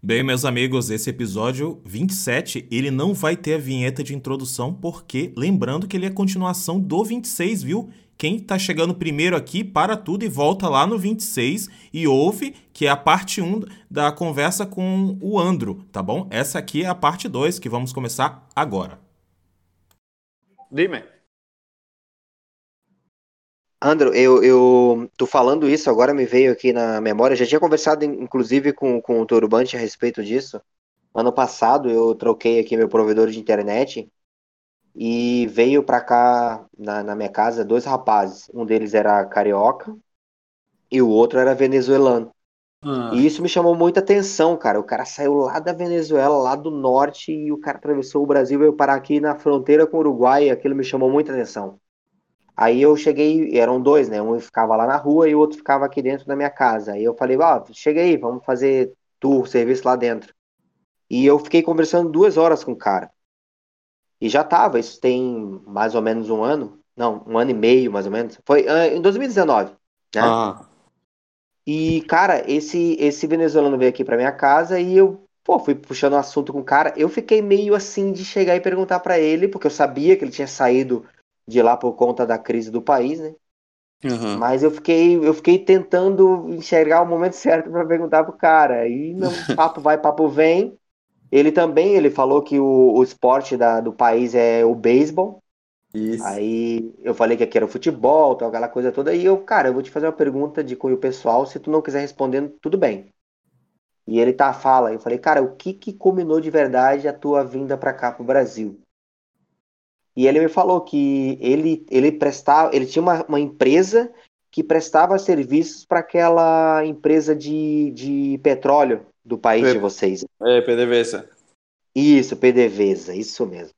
Bem, meus amigos, esse episódio 27, ele não vai ter a vinheta de introdução, porque, lembrando que ele é continuação do 26, viu? Quem tá chegando primeiro aqui, para tudo e volta lá no 26 e ouve, que é a parte 1 da conversa com o Andro, tá bom? Essa aqui é a parte 2, que vamos começar agora. Dime. Andro, eu, eu tô falando isso agora, me veio aqui na memória. Já tinha conversado, inclusive, com, com o Turbante a respeito disso. Ano passado eu troquei aqui meu provedor de internet e veio pra cá, na, na minha casa, dois rapazes. Um deles era carioca e o outro era venezuelano. Ah. E isso me chamou muita atenção, cara. O cara saiu lá da Venezuela, lá do norte, e o cara atravessou o Brasil e veio parar aqui na fronteira com o Uruguai. E aquilo me chamou muita atenção. Aí eu cheguei, eram dois, né? Um ficava lá na rua e o outro ficava aqui dentro da minha casa. Aí eu falei, ó, oh, chega aí, vamos fazer tour, serviço lá dentro. E eu fiquei conversando duas horas com o cara. E já tava, isso tem mais ou menos um ano. Não, um ano e meio, mais ou menos. Foi uh, em 2019, né? Ah. E, cara, esse, esse venezuelano veio aqui pra minha casa e eu, pô, fui puxando o assunto com o cara. Eu fiquei meio assim de chegar e perguntar para ele, porque eu sabia que ele tinha saído de lá por conta da crise do país, né? Uhum. Mas eu fiquei, eu fiquei tentando enxergar o momento certo para perguntar pro cara. E não, papo vai, papo vem. Ele também, ele falou que o, o esporte da, do país é o beisebol. Isso. Aí eu falei que aqui era o futebol, tal, aquela coisa toda. E eu, cara, eu vou te fazer uma pergunta de cunho pessoal. Se tu não quiser respondendo, tudo bem. E ele tá fala. Eu falei, cara, o que que combinou de verdade a tua vinda para cá pro Brasil? E ele me falou que ele, ele prestava, ele tinha uma, uma empresa que prestava serviços para aquela empresa de, de petróleo do país P de vocês. É, PDVSA. Isso, PDVSA, isso mesmo.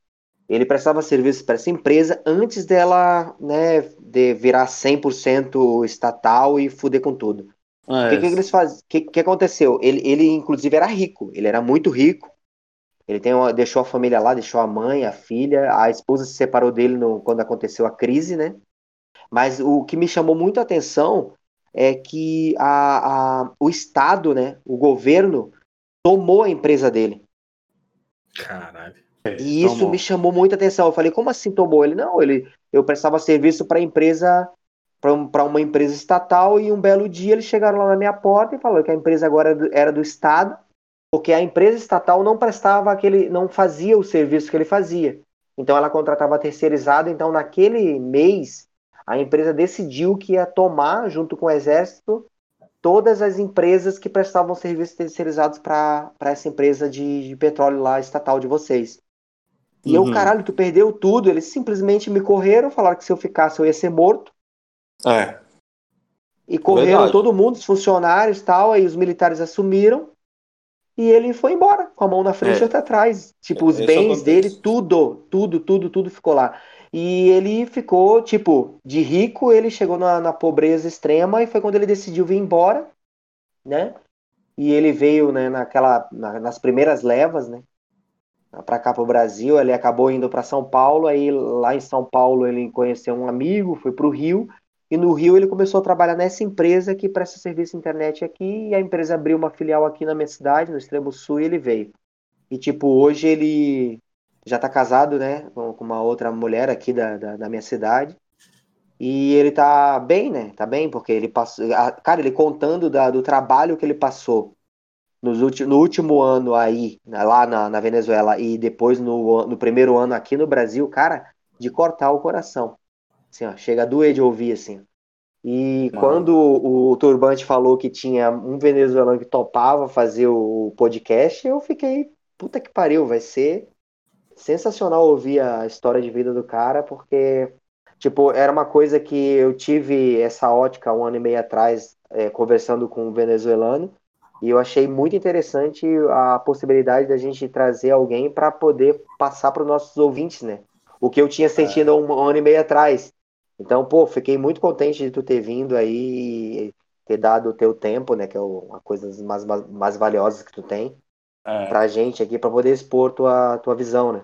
Ele prestava serviços para essa empresa antes dela né, de virar 100% estatal e fuder com tudo. Ah, o que, é. que, eles faz... que, que aconteceu? Ele, ele, inclusive, era rico. Ele era muito rico. Ele tem uma, deixou a família lá, deixou a mãe, a filha, a esposa se separou dele no, quando aconteceu a crise, né? Mas o que me chamou muito a atenção é que a, a, o Estado, né, o governo, tomou a empresa dele. Caralho. E isso tomou. me chamou muita atenção. Eu falei, como assim tomou? Ele, não, ele, eu prestava serviço para empresa, para uma empresa estatal, e um belo dia eles chegaram lá na minha porta e falaram que a empresa agora era do, era do Estado porque a empresa estatal não prestava aquele, não fazia o serviço que ele fazia. Então ela contratava terceirizado, então naquele mês a empresa decidiu que ia tomar, junto com o exército, todas as empresas que prestavam serviços terceirizados para essa empresa de, de, petróleo lá estatal de vocês. E uhum. eu, caralho, tu perdeu tudo. Eles simplesmente me correram, falaram que se eu ficasse eu ia ser morto. É. E correram Verdade. todo mundo, os funcionários e tal, aí os militares assumiram e ele foi embora, com a mão na frente é. e outra atrás. Tipo, os bens dele, tudo, tudo, tudo, tudo ficou lá. E ele ficou, tipo, de rico, ele chegou na, na pobreza extrema e foi quando ele decidiu vir embora, né? E ele veio, né, naquela, na, nas primeiras levas, né? Para cá para o Brasil, ele acabou indo para São Paulo, aí lá em São Paulo ele conheceu um amigo, foi para o Rio, e no Rio ele começou a trabalhar nessa empresa que presta serviço internet aqui, e a empresa abriu uma filial aqui na minha cidade, no extremo sul, e ele veio. E tipo, hoje ele já tá casado, né, com uma outra mulher aqui da, da, da minha cidade. E ele tá bem, né? Tá bem, porque ele passou. Cara, ele contando da, do trabalho que ele passou nos no último ano aí, lá na, na Venezuela, e depois no, no primeiro ano aqui no Brasil, cara, de cortar o coração. Assim, ó, chega a doer de ouvir, assim. E quando o, Turbante falou que tinha um venezuelano que topava fazer o podcast, eu fiquei, puta que pariu, vai ser sensacional ouvir a história de vida do cara, porque, tipo, era uma coisa que eu tive essa ótica um ano e meio atrás, é, conversando com um venezuelano, e eu achei muito interessante a possibilidade da gente trazer alguém para poder passar para os nossos ouvintes, né? O que eu tinha sentido é. um, um ano e meio atrás então, pô, fiquei muito contente de tu ter vindo aí ter dado o teu tempo, né? Que é uma coisa mais, mais valiosas que tu tem é. pra gente aqui, pra poder expor tua, tua visão, né?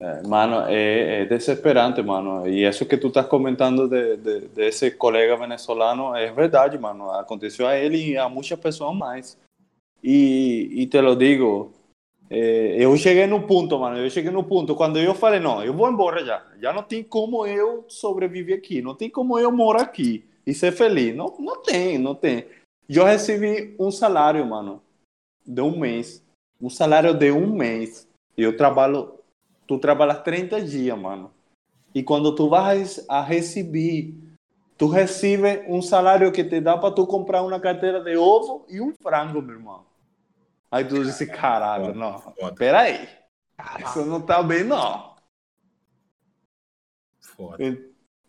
É, mano, é, é, desesperante, mano. E isso que tu estás comentando de, de, de, esse colega venezolano é verdade, mano. Aconteceu a ele e a muitas pessoas mais. E, e te lo digo, é, eu cheguei no ponto, mano. Eu cheguei no ponto quando eu falei: não, eu vou embora já. Já não tem como eu sobreviver aqui. Não tem como eu morar aqui e ser feliz. Não, não tem, não tem. Eu recebi um salário, mano, de um mês. Um salário de um mês. Eu trabalho. Tu trabalhas 30 dias, mano. E quando tu vas a receber, tu recebe um salário que te dá para tu comprar uma carteira de ovo e um frango, meu irmão. Aí tu disse, caralho, não, peraí. Isso não tá bem, não. Foda.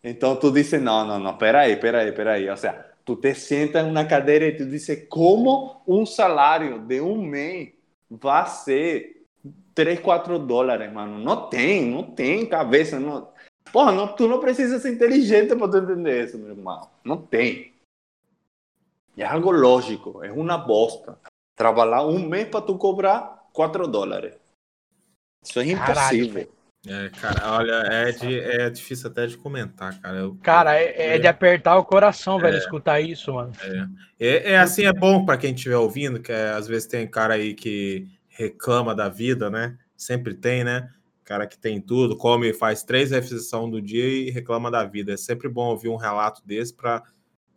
Então tu disse, não, não, não, peraí, peraí, peraí. Ou seja, tu te sentas na cadeira e tu disse, como um salário de um mês vai ser 3, 4 dólares, mano? Não tem, não tem cabeça. Não... Porra, não, tu não precisa ser inteligente para tu entender isso, meu irmão. Não tem. É algo lógico, é uma bosta. Trabalhar um mês para tu cobrar 4 dólares. Isso é impossível. É, cara, olha, é, de, é difícil até de comentar, cara. Eu, cara, é, é, de apertar o coração, velho, é, escutar isso, mano. É, é, é assim, é bom para quem estiver ouvindo, que é, às vezes tem cara aí que reclama da vida, né? Sempre tem, né? Cara que tem tudo, come, faz três refeições do dia e reclama da vida. É sempre bom ouvir um relato desse para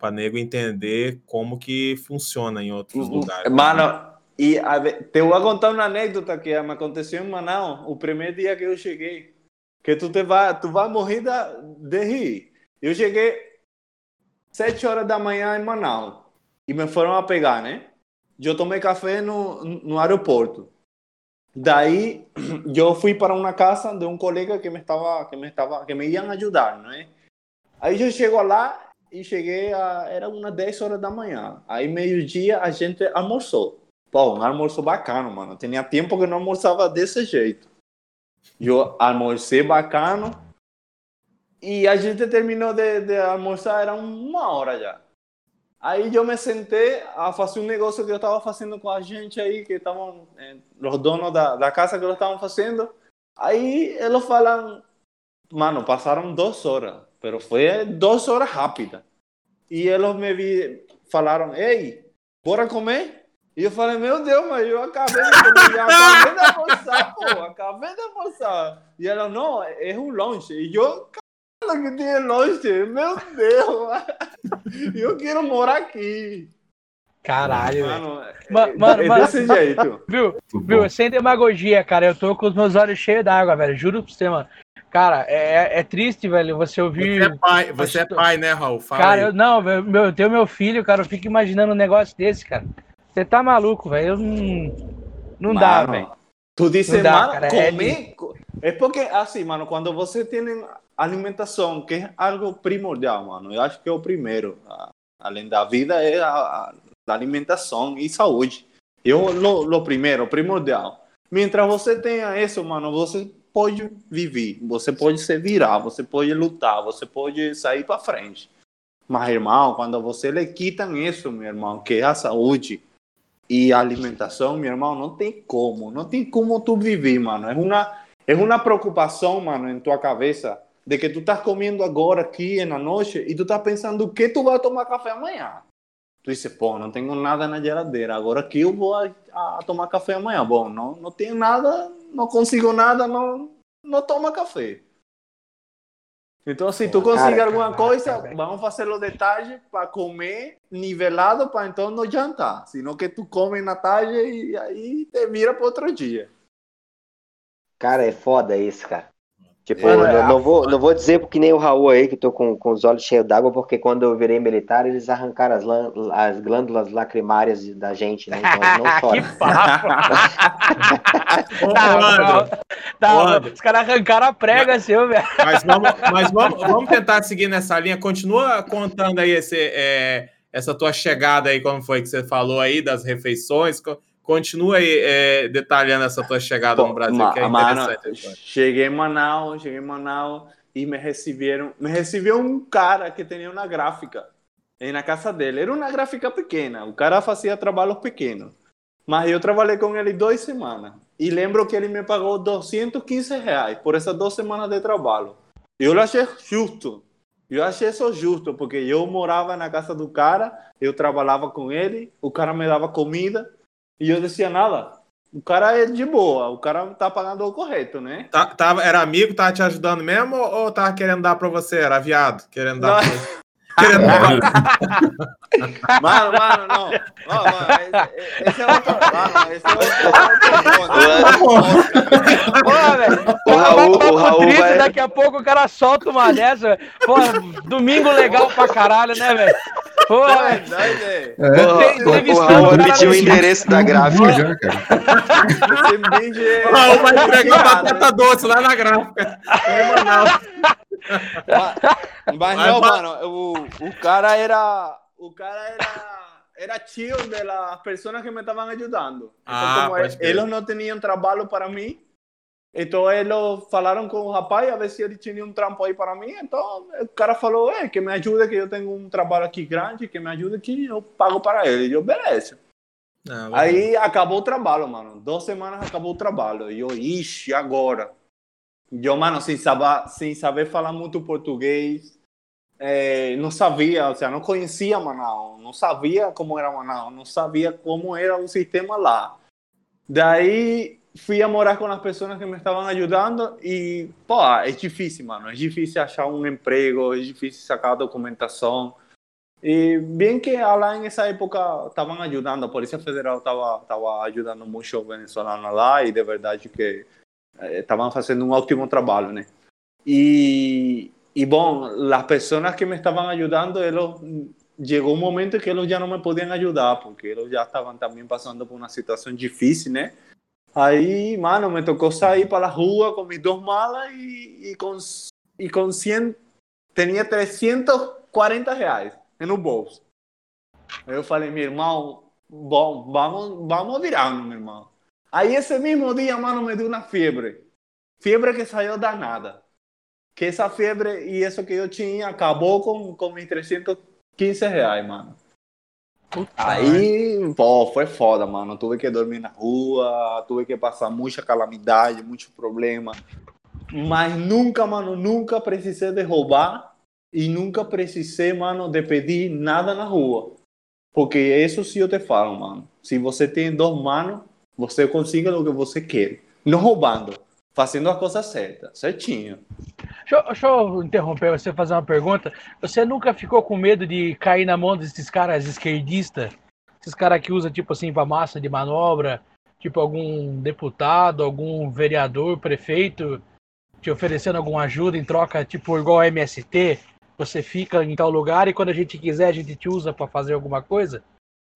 para nego entender como que funciona em outros uhum. lugares. Mano, e a, te vou contar uma anécdota que me aconteceu em Manaus, o primeiro dia que eu cheguei, que tu te vai, tu vai morrer de rir. Eu cheguei sete horas da manhã em Manaus e me foram a pegar, né? Eu tomei café no, no aeroporto. Daí eu fui para uma casa de um colega que me estava que me estava que me iam ajudar, não é? Aí eu chego lá e cheguei a. Era umas 10 horas da manhã. Aí, meio-dia, a gente almoçou. Pô, um almoço bacana, mano. Tinha tempo que não almoçava desse jeito. Eu almocei bacana. E a gente terminou de, de almoçar, era uma hora já. Aí eu me sentei a fazer um negócio que eu estava fazendo com a gente aí, que estavam, eh, os donos da, da casa que eles estavam fazendo. Aí eles falam, mano, passaram duas horas. Pero foi duas horas rápidas. E eles me vi, falaram, ei, bora comer? E eu falei, meu Deus, mas eu acabei de comer, acabei de almoçar, pô, acabei de almoçar. E ela, não, é um lanche. E eu, cara, que tem lanche, meu Deus, eu quero morar aqui. Caralho, mano, é, mano, é desse mano, jeito. Viu, viu, sem demagogia, cara, eu tô com os meus olhos cheios d'água, velho, juro pra você, mano. Cara, é, é triste, velho, você ouvir. Você é pai, você é pai né, Raul? Fala cara, eu, não, meu, eu tenho meu filho, cara, eu fico imaginando um negócio desse, cara. Você tá maluco, velho. Eu não. Não mano, dá, velho. Tu disse, não dá, mano, cara, é comer. É... é porque, assim, mano, quando você tem alimentação, que é algo primordial, mano, eu acho que é o primeiro. Além da vida, é a, a alimentação e saúde. Eu, o primeiro, primordial. Mientras você tenha isso, mano, você pode viver, você pode se virar, você pode lutar, você pode sair para frente. Mas, irmão, quando você lhe quitam isso, meu irmão, que é a saúde e a alimentação, meu irmão, não tem como, não tem como tu viver, mano. É uma, é uma preocupação, mano, em tua cabeça de que tu estás comendo agora aqui na noite e tu estás pensando o que tu vai tomar café amanhã. Tu disse, pô, não tenho nada na geladeira, agora que eu vou a, a tomar café amanhã. Bom, não, não tenho nada, não consigo nada, não, não toma café. Então, assim, tu consegue alguma coisa, vamos fazer o detalhe para comer nivelado para então não jantar. Senão que tu come na tarde e aí te vira para outro dia. Cara, é foda isso, cara. Tipo, é, não, não, vou, não vou dizer que nem o Raul aí, que tô com, com os olhos cheios d'água, porque quando eu virei militar, eles arrancaram as, as glândulas lacrimárias da gente, né? Então não choram. que papo! tá, tá, os caras arrancaram a prega, mas, seu, velho. Mas, vamos, mas vamos, vamos tentar seguir nessa linha. Continua contando aí esse, é, essa tua chegada aí, como foi que você falou aí, das refeições. Continua aí é, detalhando essa tua chegada Pô, no Brasil, ma, que é interessante. Mano, cheguei em Manaus, cheguei em Manaus e me receberam. Me recebeu um cara que tinha uma gráfica aí na casa dele. Era uma gráfica pequena. O cara fazia trabalhos pequenos. Mas eu trabalhei com ele duas semanas. E lembro que ele me pagou 215 reais por essas duas semanas de trabalho. Eu achei justo. Eu achei isso justo, porque eu morava na casa do cara, eu trabalhava com ele, o cara me dava comida, E eu dizia nada. O cara é de boa, o cara tá pagando o correto, né? O cara é de boa, o cara tá pagando o correto, né? Tá, tava, era amigo, tava te ajudando mesmo ou, ou tava querendo dar pra você? Era viado, querendo dar pra você? Querendo mano, mano, não. Oh, mano, esse, esse é outro. Mano, esse é outro. Pô, velho. O Raul, o Raul vai... Daqui a pouco o cara solta uma dessa. Pô, domingo legal pra caralho, né, velho? Pô, velho. É, o Raul pediu o endereço da gráfica. Já, cara. O Raul vai entregar batata doce lá na gráfica. Mas, não, mano, o, o cara era. O cara era. Era tio das pessoas que me estavam ajudando. Então, ah, como eles não tinham trabalho para mim, então eles falaram com o rapaz a ver se ele tinha um trampo aí para mim. Então o cara falou: é, que me ajuda, que eu tenho um trabalho aqui grande, que me ajuda, que eu pago para ele. E eu, beleza. Não, aí acabou o trabalho, mano. Duas semanas acabou o trabalho. E eu, ixi, agora? Eu, mano, sem saber, sem saber falar muito português, é, não sabia, ou seja, não conhecia Manaus, não sabia como era Manaus, não sabia como era o sistema lá. Daí fui a morar com as pessoas que me estavam ajudando e, pô, é difícil, mano, é difícil achar um emprego, é difícil sacar documentação. E bem que lá nessa época estavam ajudando, a Polícia Federal estava tava ajudando muito venezuelano lá e de verdade que estavam eh, fazendo um ótimo trabalho, né? E, e bom, as pessoas que me estavam ajudando, eles, chegou um momento que eles já não me podiam ajudar, porque eles já estavam também passando por uma situação difícil, né? Aí, mano, me tocou sair para a rua com minhas duas malas e, e com, e com 100, tinha 340 reais no bolso. Aí eu falei, meu irmão, bom, vamos, vamos virar, meu irmão. Aí esse mesmo dia, mano, me deu uma febre. Febre que saiu danada. Que essa febre e isso que eu tinha acabou com, com meus 315 reais, mano. Puta Aí, pô, foi foda, mano. Tuve que dormir na rua, tuve que passar muita calamidade, muito problema. Mas nunca, mano, nunca precisei de roubar e nunca precisei, mano, de pedir nada na rua. Porque isso sim eu te falo, mano. Se você tem dois manos, você consiga o que você quer. Não roubando, fazendo a coisa certa, certinho. Deixa, deixa eu interromper você fazer uma pergunta. Você nunca ficou com medo de cair na mão desses caras esquerdistas? Esses caras que usam, tipo assim, pra massa de manobra, tipo algum deputado, algum vereador, prefeito, te oferecendo alguma ajuda em troca, tipo igual MST, você fica em tal lugar e quando a gente quiser a gente te usa para fazer alguma coisa?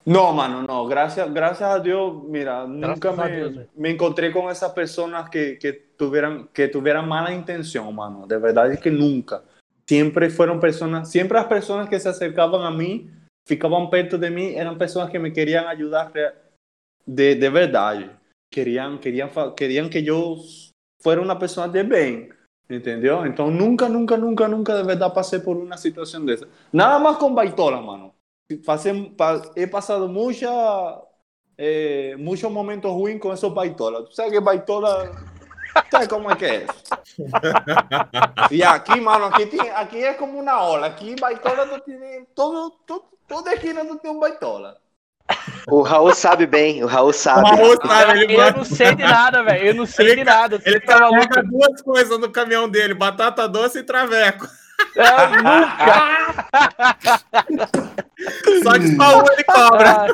No, mano, no. Gracias, gracias a Dios, mira, nunca me, me, encontré con esas personas que, que, tuvieran, que tuvieran mala intención, mano. De verdad que nunca. Siempre fueron personas, siempre las personas que se acercaban a mí, ficaban perto de mí, eran personas que me querían ayudar de, de verdad. Querían, querían, querían que yo fuera una persona de bien. ¿Entendió? Entonces nunca, nunca, nunca, nunca de verdad pasé por una situación de esa. Nada más con baitola, mano. He pasado mucha, eh, muchos momentos ruins con esos baitolas. Tú sabes que baitola, ¿sabes cómo es que es? Y aquí, mano, aquí, tiene, aquí es como una ola. Aquí baitola tú tienes, todo, todo, toda esquina tú tienes un baitola. O Raul sabe bem, o Raul sabe. O Raul sabe ele eu não sei de nada, velho. Eu não sei ele, de nada. Ele tá carrega duas coisas no caminhão dele: batata doce e traveco. É, nunca! Só de Paulo ele cobra.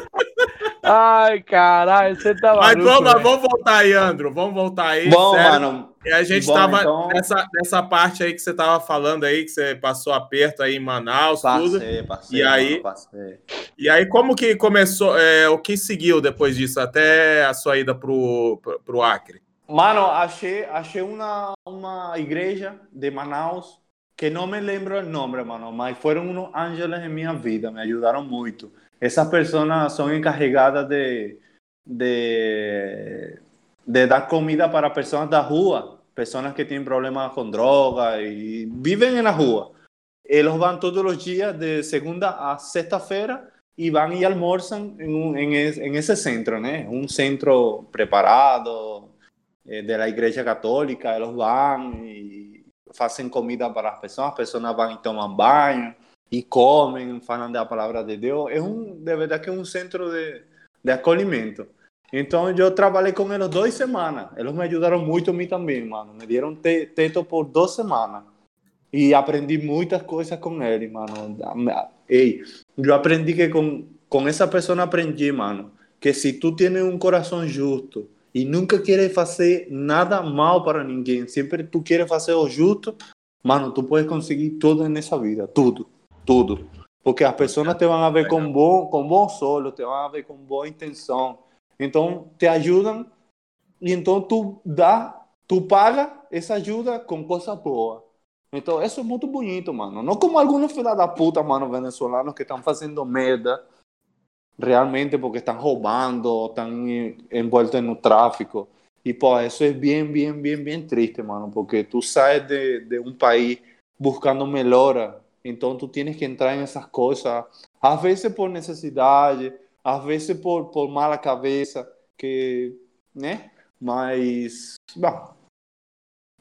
Ai, caralho, você tá Mas vamos, vamos voltar aí, Andro. Vamos voltar aí. Bom, sério. mano. E a gente Bom, tava então... nessa, nessa parte aí que você tava falando aí, que você passou aperto aí em Manaus, passei, tudo. Passei, e aí, mano, passei. E aí, como que começou, é, o que seguiu depois disso, até a sua ida pro, pro, pro Acre? Mano, achei, achei uma, uma igreja de Manaus que não me lembro o nome, mano, mas foram uns ángeles em minha vida, me ajudaram muito. Essas pessoas são encarregadas de, de, de dar comida para pessoas da rua, pessoas que têm problemas com droga e vivem na rua. Eles vão todos os dias, de segunda a sexta-feira, e vão e almoçam em, um, em, em esse centro, né? Um centro preparado eh, da igreja católica. Eles vão e fazem comida para as pessoas, as pessoas vão e tomam banho e comem, falam da palavra de Deus. É um, de verdade que é um centro de, de acolhimento. Então eu trabalhei com eles duas semanas. Eles me ajudaram muito a mim também, mano. Me deram teto por duas semanas. E aprendi muitas coisas com ele, mano. Ei, eu aprendi que com, com essa pessoa aprendi, mano, que se tu tens um coração justo e nunca queres fazer nada mal para ninguém, sempre tu queres fazer o justo, mano, tu pode conseguir tudo nessa vida, tudo, tudo. Porque as pessoas te vão ver com bom, com bom solo, te vão ver com boa intenção. Então, te ajudam e então tu dá, tu paga essa ajuda com coisa boa. Então, isso é muito bonito, mano. Não como alguns filha da puta, mano, venezolanos que estão fazendo merda realmente porque estão roubando, estão envoltos no tráfico. E, pô, isso é bem, bem, bem, bem triste, mano, porque tu sai de, de um país buscando melhora, então tu tens que entrar nessas coisas, às vezes por necessidade, às vezes por, por mala cabeça, que, né? Mas, bom,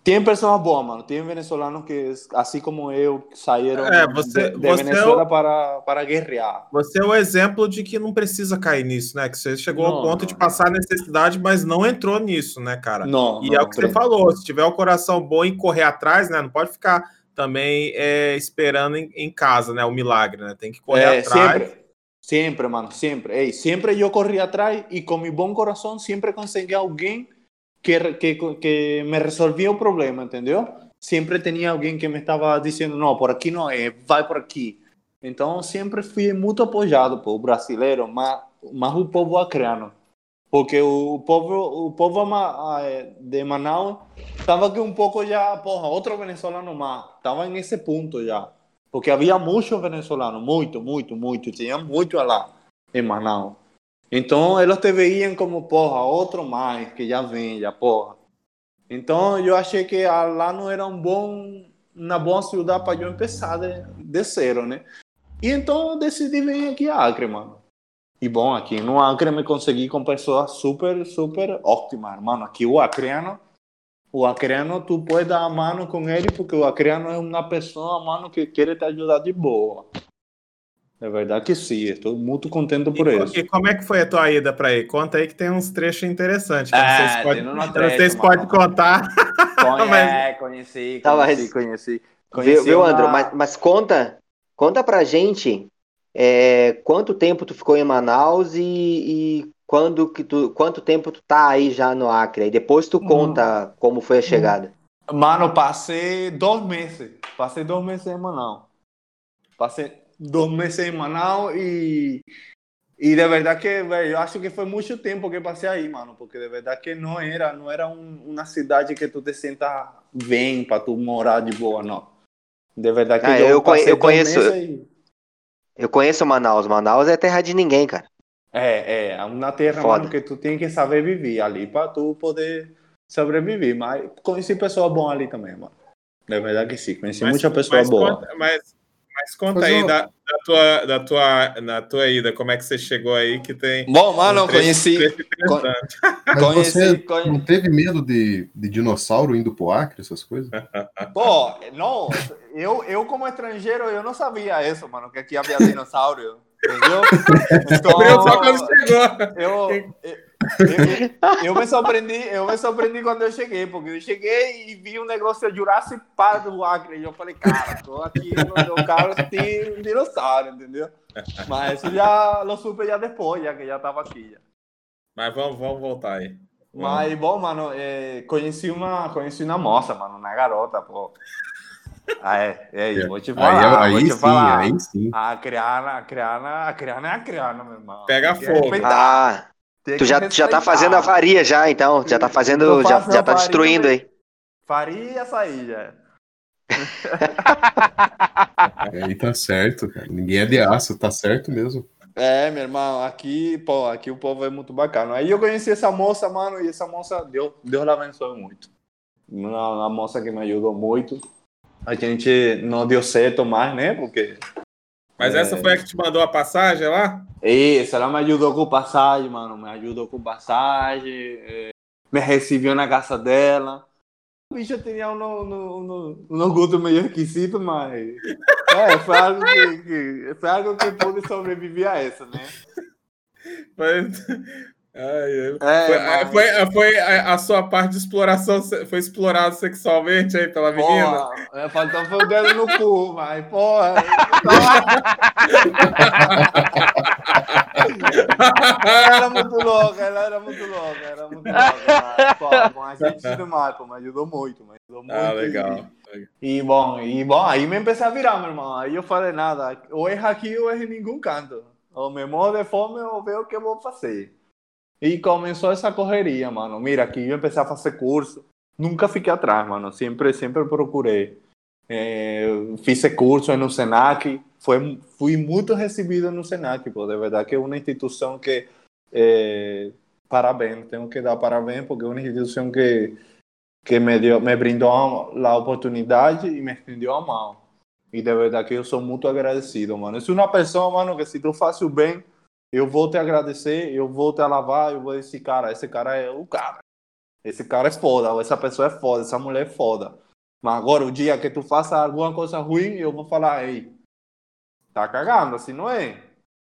tem pessoas boas, mano. Tem venezuelanos que, assim como eu, saíram é, você, de, de você Venezuela é o, para, para guerrear. Você é o exemplo de que não precisa cair nisso, né? Que você chegou não, ao ponto não, de passar necessidade, mas não entrou nisso, né, cara? Não. E é o que você falou. Se tiver o coração bom e correr atrás, né? Não pode ficar também é, esperando em, em, casa, né? O milagre, né? Tem que correr é, atrás. Sempre, sempre, mano, sempre. Ei, sempre eu corri atrás e com meu bom coração sempre consegui alguém que, que, que me resolvia o problema, entendeu? Sempre tinha alguém que me estava dizendo, não, por aqui não é, vai por aqui. Então, sempre fui muito apoiado por brasileiro, mas, mas o povo acreano. Porque o povo, o povo de Manaus estava aqui um pouco já, porra, outro venezuelano mais. Estava nesse ponto já. Porque havia muitos venezuelanos, muito, muito, muito. Tinha muito lá em Manaus. Então, eles te veíam como, porra, outro mais que já vem, já, porra. Então, eu achei que lá não era um bom, uma boa cidade para eu começar de, de zero, né? E então, eu decidi vir aqui a Acre, mano. E bom, aqui no Acre me consegui com pessoas super, super ótimas, mano. Aqui o acreano, o acreano, tu pode dar a mão com ele, porque o acreano é uma pessoa, mano, que quer te ajudar de boa. É verdade que sim, estou muito contente por e, isso. E como é que foi a tua ida para aí? Conta aí que tem uns trechos interessantes. Que é, não sei se pode, não sei se pode contar. Conhe, mas... É, conheci, conheci, conheci. conheci viu, uma... André? Mas, mas, conta, conta pra gente é, quanto tempo tu ficou em Manaus e, e, quando que tu, quanto tempo tu tá aí já no Acre. E depois tu conta hum. como foi a chegada. Mano, passei dois meses. Passei dois meses em Manaus. Passei dos meses em Manaus e e de verdade que, velho, eu acho que foi muito tempo que passei aí, mano, porque de verdade que não era, não era um, uma cidade que tu te senta bem para tu morar de boa, não. De verdade que ah, eu, eu, eu conheço. E... Eu conheço Manaus. Manaus é terra de ninguém, cara. É, é, é uma terra, Foda. mano, que tu tem que saber viver ali para tu poder sobreviver. Mas conheci pessoas boas ali também, mano. De verdade que sim, conheci mas, muita pessoa boa. Mas mas conta aí da, da, tua, da, tua, na tua ida, como é que você chegou aí que tem. Bom, mano, um conheci. Mas conheci, você conheci. não teve medo de, de dinossauro indo pro Acre, essas coisas? Pô, não, eu, eu como estrangeiro, eu não sabia isso, mano, que aqui havia dinossauro. Entendeu? Então, só quando chegou. Eu, eu, eu, me surpreendi, eu me surpreendi quando eu cheguei, porque eu cheguei e vi um negócio de Jurassic Park do Acre. E eu falei, cara, tô aqui no meu carro tem um dinossauro, entendeu? Mas isso já lo supe já depois, já que já tava aqui. Já. Mas vamos, vamos voltar aí. Mas, bom, mano, é, conheci, uma, conheci uma moça, mano, uma garota, pô. Ah, é, é aí, vou te falar. Aí, aí, te sim, falar. aí sim. A criana, a criana, a criana é a criana, meu irmão. Pega fogo. Ah, tu já, já tá fazendo a varia já, então. Já tá fazendo, já, já tá destruindo aí. Faria açaí já. aí tá certo, cara. Ninguém é de aço, tá certo mesmo. É, meu irmão, aqui, pô, aqui o povo é muito bacana. Aí eu conheci essa moça, mano, e essa moça, Deus, Deus la abençoe muito. Uma, uma moça que me ajudou muito. A gente não deu certo mais, né? Porque. Mas é... essa foi a que te mandou a passagem lá? Isso, ela me ajudou com passagem, mano. Me ajudou com passagem. É... Me recebeu na casa dela. O bicho tinha um, no, no, no gosto meio esquisito, mas. É, foi algo que, que, foi algo que pude sobreviver a isso, né? Mas, É, foi, mas... foi, foi a, a, sua parte de exploração foi explorado sexualmente aí pela menina? Porra, é, faltou foi o dedo no cu, mas porra. ela era muito louca, ela era muito louca, era muito louca. Mas, pô, a gente demais, pô, me ajudou muito, me ajudou muito. Ah, legal. E, e, bom, e bom, aí me empecé a virar, meu irmão. Aí eu falei nada, ou é aqui ou é em nenhum canto. Ou me morro de fome ou ver o que eu vou fazer. E começou essa correria, mano. Mira, aqui eu empecé a fazer curso. Nunca fiquei atrás, mano. Sempre, sempre procurei. É, fiz curso no Senac. Foi, fui muito recebido no Senac, pô. De verdade que é uma instituição que... É, parabéns, tenho que dar parabéns porque é uma instituição que, que me, deu, me brindou a, oportunidade e me estendeu a mão. E de verdade que eu sou muito agradecido, mano. É uma pessoa, mano, que tu faz o bem eu vou te agradecer, eu vou te alavar, eu vou esse cara, esse cara é o cara. Esse cara é foda, essa pessoa é foda, essa mulher é foda. Mas agora, o dia que tu faça alguma coisa ruim, eu vou falar, ei, tá cagando, assim não é?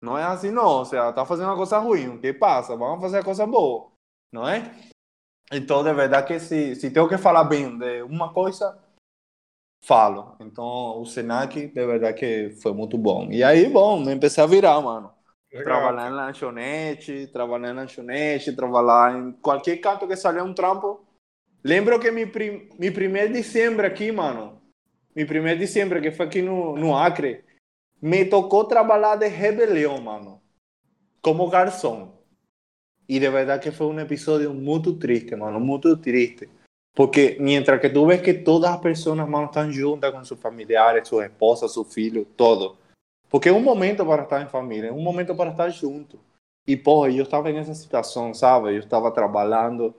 Não é assim não, você tá fazendo uma coisa ruim, o que passa? Vamos fazer a coisa boa, não é? Então, de verdade que se, se tenho que falar bem de uma coisa, falo. Então, o Senac, de verdade que foi muito bom. E aí, bom, me empecei a virar, mano. Legal. Trabalhar em lanchonete, trabalhar em lanchonete, trabalhar em qualquer canto que saia um trampo. Lembro que meu, prim, meu primeiro dezembro aqui, mano, meu primeiro dezembro, que foi aqui no, no Acre, me tocou trabalhar de rebelião, mano, como garçom. E de verdade que foi um episódio muito triste, mano, muito triste. Porque mientras que tu vês que todas as pessoas, mano, estão juntas com seus familiares, suas esposas, seus filhos, todo porque é um momento para estar em família, é um momento para estar junto. E, porra, eu estava nessa situação, sabe? Eu estava trabalhando,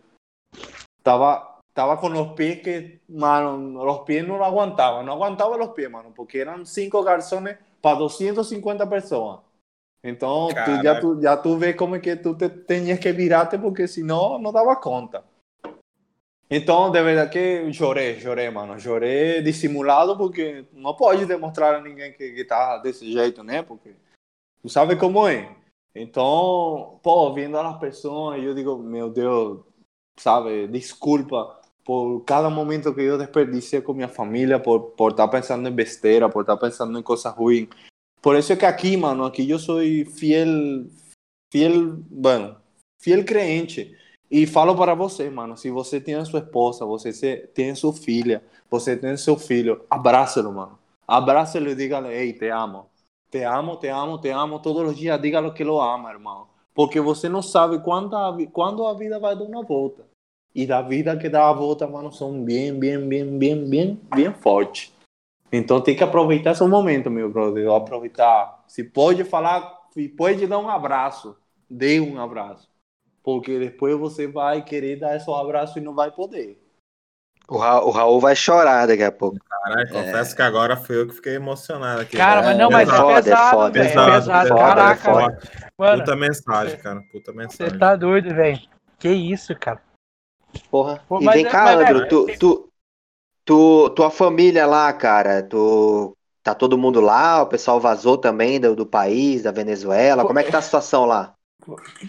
estava, estava com os pés que, mano, os pés não aguentavam, não aguantava os pés, mano, porque eram cinco garçons para 250 pessoas. Então, tu, já, tu, já tu vê como é que tu te, tinhas que virarte, porque senão não dava conta. Então, de verdade que chorei, chorei, mano. Chorei dissimulado porque não pode demonstrar a ninguém que, que tá desse jeito, né? Porque tu sabe como é. Então, pô, vendo as pessoas, eu digo, meu Deus, sabe, desculpa por cada momento que eu desperdicei com minha família, por, por estar tá pensando em besteira, por estar tá pensando em coisas ruins. Por isso é que aqui, mano, aqui eu sou fiel, fiel, bueno, fiel crente. E falo para você, mano, se você tem a sua esposa, você tem a sua filha, você tem seu filho, abraça-lo, mano. Abraça-lo e diga-lhe, ei, te amo. Te amo, te amo, te amo. Todos os dias diga-lhe que lo ama, irmão. Porque você não sabe quando a, quando a vida vai dar uma volta. E da vida que dá a volta, mano, são bem, bem, bem, bem, bem, bem fortes. Então tem que aproveitar esse momento, meu brother. Aproveitar. Se pode falar, se pode dar um abraço, dê um abraço. Porque depois você vai querer dar esse abraço e não vai poder. O, Ra o Raul vai chorar daqui a pouco. Caralho, é. confesso que agora foi eu que fiquei emocionado aqui. Cara, mas não, mas é, foda, pesado, é foda, pesado, pesado, foda, caraca. Foda. Mano, puta mensagem, cara, puta mensagem. Você tá doido, velho. Que isso, cara. Porra. Pô, e vem é, cá, Andro, tu, tu, tu, tua família lá, cara, tu... Tá todo mundo lá? O pessoal vazou também do, do país, da Venezuela? Como é que tá a situação lá?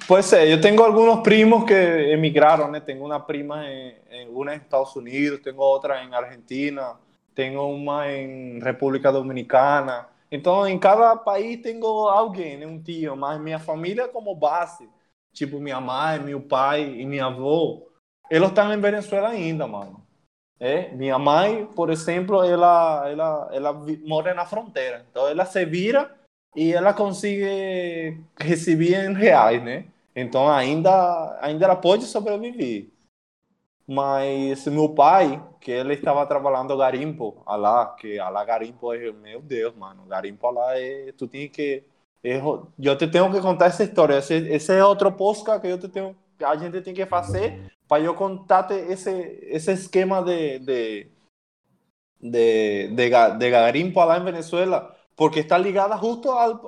Puede ser, yo tengo algunos primos que emigraron, ¿eh? tengo una prima en, en, una en Estados Unidos, tengo otra en Argentina, tengo una en República Dominicana. Entonces, en cada país tengo alguien, un tío, más mi familia como base, tipo mi mamá, mi pai y mi avô, ellos están en Venezuela ainda, mano. É, minha mãe, por exemplo, ela, ela, ela mora na fronteira. Então, ela se vira e ela consegue receber em reais, né? Então ainda, ainda ela pode sobreviver. Mas meu pai, que ele estava trabalhando garimpo lá, que lá garimpo é, meu Deus, mano, garimpo lá é, tu tem que, é, eu te tenho que contar essa história, esse, esse é outro posca que eu te tenho, a gente tem que fazer para eu contar esse, esse esquema de, de, de, de, de garimpo lá em Venezuela, porque está ligada justo al,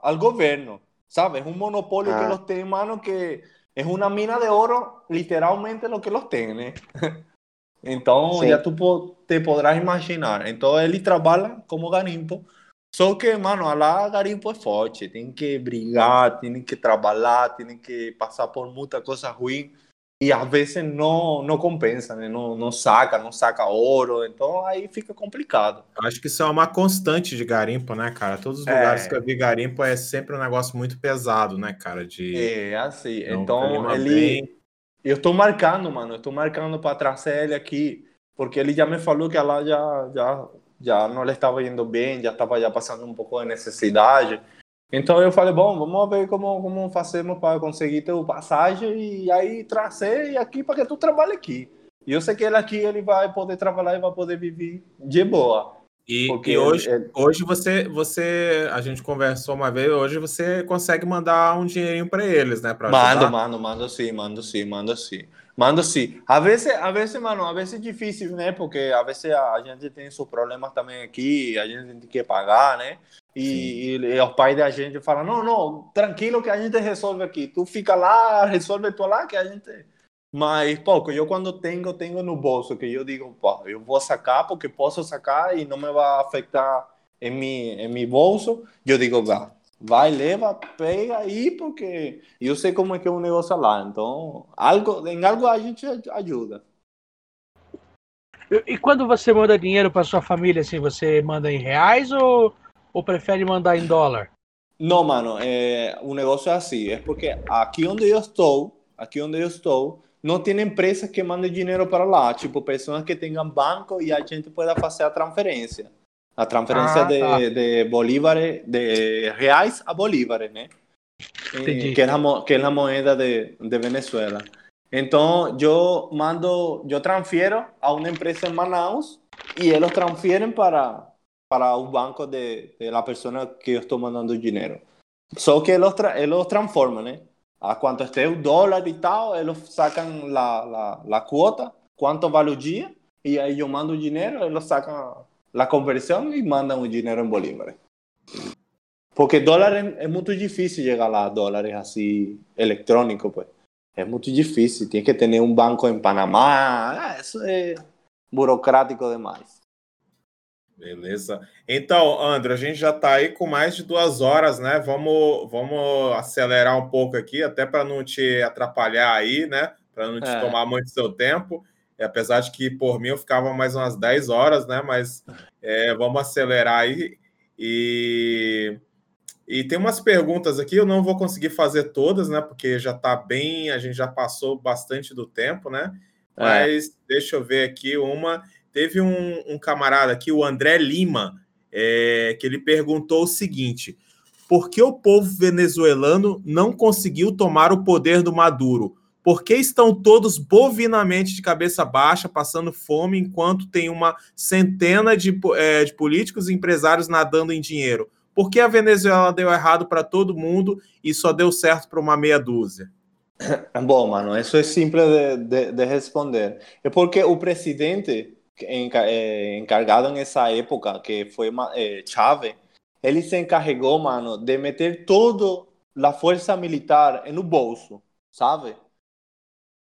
al gobierno, ¿sabes? Es un monopolio que ah. los tiene en mano que es una mina de oro, literalmente lo que los tiene. Entonces, ya tú te podrás imaginar. Entonces, él trabaja como garimpo Só que, mano, lá garimpo é forte, tem que brigar, tem que trabalhar, tem que passar por muita coisa ruim e às vezes não, não compensa, né? Não, não saca, não saca ouro, então aí fica complicado. Acho que isso é uma constante de garimpo, né, cara? Todos os é. lugares que eu vi garimpo é sempre um negócio muito pesado, né, cara? De... É, assim, então, então ele... Bem... Eu tô marcando, mano, eu tô marcando para trazer ele aqui, porque ele já me falou que lá já, já, já não lhe estava indo bem, já estava já passando um pouco de necessidade, então eu falei, bom, vamos ver como, como fazemos para conseguir ter o passagem e aí trazer aqui para que tu trabalhe aqui. E eu sei que ele aqui ele vai poder trabalhar e vai poder viver de boa. E, e hoje, ele... hoje você, você, a gente conversou uma vez, hoje você consegue mandar um dinheirinho para eles, né? Pra mando, mando, mando sim, mando sim, mando sim. Mando sim. A vezes, a vezes, mano, a vezes é difícil, né? Porque a vezes a gente tem seus problemas também aqui, a gente tem que pagar, né? E, e, e, o pai da gente fala: não, não, tranquilo que a gente resolve aqui. Tu fica lá, resolve tu lá que a gente. Mas, pouco, eu quando tenho, tenho no bolso, que eu digo, eu vou sacar porque posso sacar e não me vai afetar em mi, em mi bolso. Eu digo, vá, vai, leva, pega aí, porque eu sei como é que é o negócio lá. Então, algo, em algo a gente ajuda. E quando você manda dinheiro para sua família, assim, você manda em reais ou ou prefere mandar em dólar? Não, mano, é, o negócio é assim, é porque aqui onde eu estou, aqui onde eu estou, não tem empresa que mande dinheiro para lá, tipo pessoas que tenham banco e a gente pueda fazer a transferência. A transferência ah, de, tá. de bolívar, de reais a bolívar, né? Entendi. Que é a, que é a moeda de, de Venezuela. Então, eu mando, eu transfiro a uma empresa em Manaus e eles transferem para, para o banco de, de la persona que eu estou mandando dinheiro. Só que eles, tra eles transformam, né? A quanto esteja o dólar e tal, eles sacam la, la, la quota, quanto vale o dia, e aí eu mando o dinheiro, eles sacam a conversão e mandam o dinheiro em bolívares. Porque dólar é, é, muito difícil chegar lá, dólares assim, eletrônico, pues. É muito difícil, tem que ter um banco em Panamá, ah, isso é burocrático demais. Beleza. Então, André, a gente já está aí com mais de duas horas, né? Vamos, vamos acelerar um pouco aqui, até para não te atrapalhar aí, né? Para não te é. tomar muito seu tempo. E apesar de que por mim eu ficava mais umas 10 horas, né? Mas é, vamos acelerar aí. E, e tem umas perguntas aqui, eu não vou conseguir fazer todas, né? Porque já está bem, a gente já passou bastante do tempo, né? É. Mas é. deixa eu ver aqui uma. Teve um, um camarada aqui, o André Lima, é, que ele perguntou o seguinte: por que o povo venezuelano não conseguiu tomar o poder do Maduro? Por que estão todos bovinamente de cabeça baixa, passando fome, enquanto tem uma centena de, é, de políticos e empresários nadando em dinheiro? Por que a Venezuela deu errado para todo mundo e só deu certo para uma meia dúzia? Bom, mano, isso é simples de, de, de responder. É porque o presidente eh, encargado nessa época, que foi eh, Chávez, ele se encarregou, mano, de meter toda a força militar no bolso, sabe?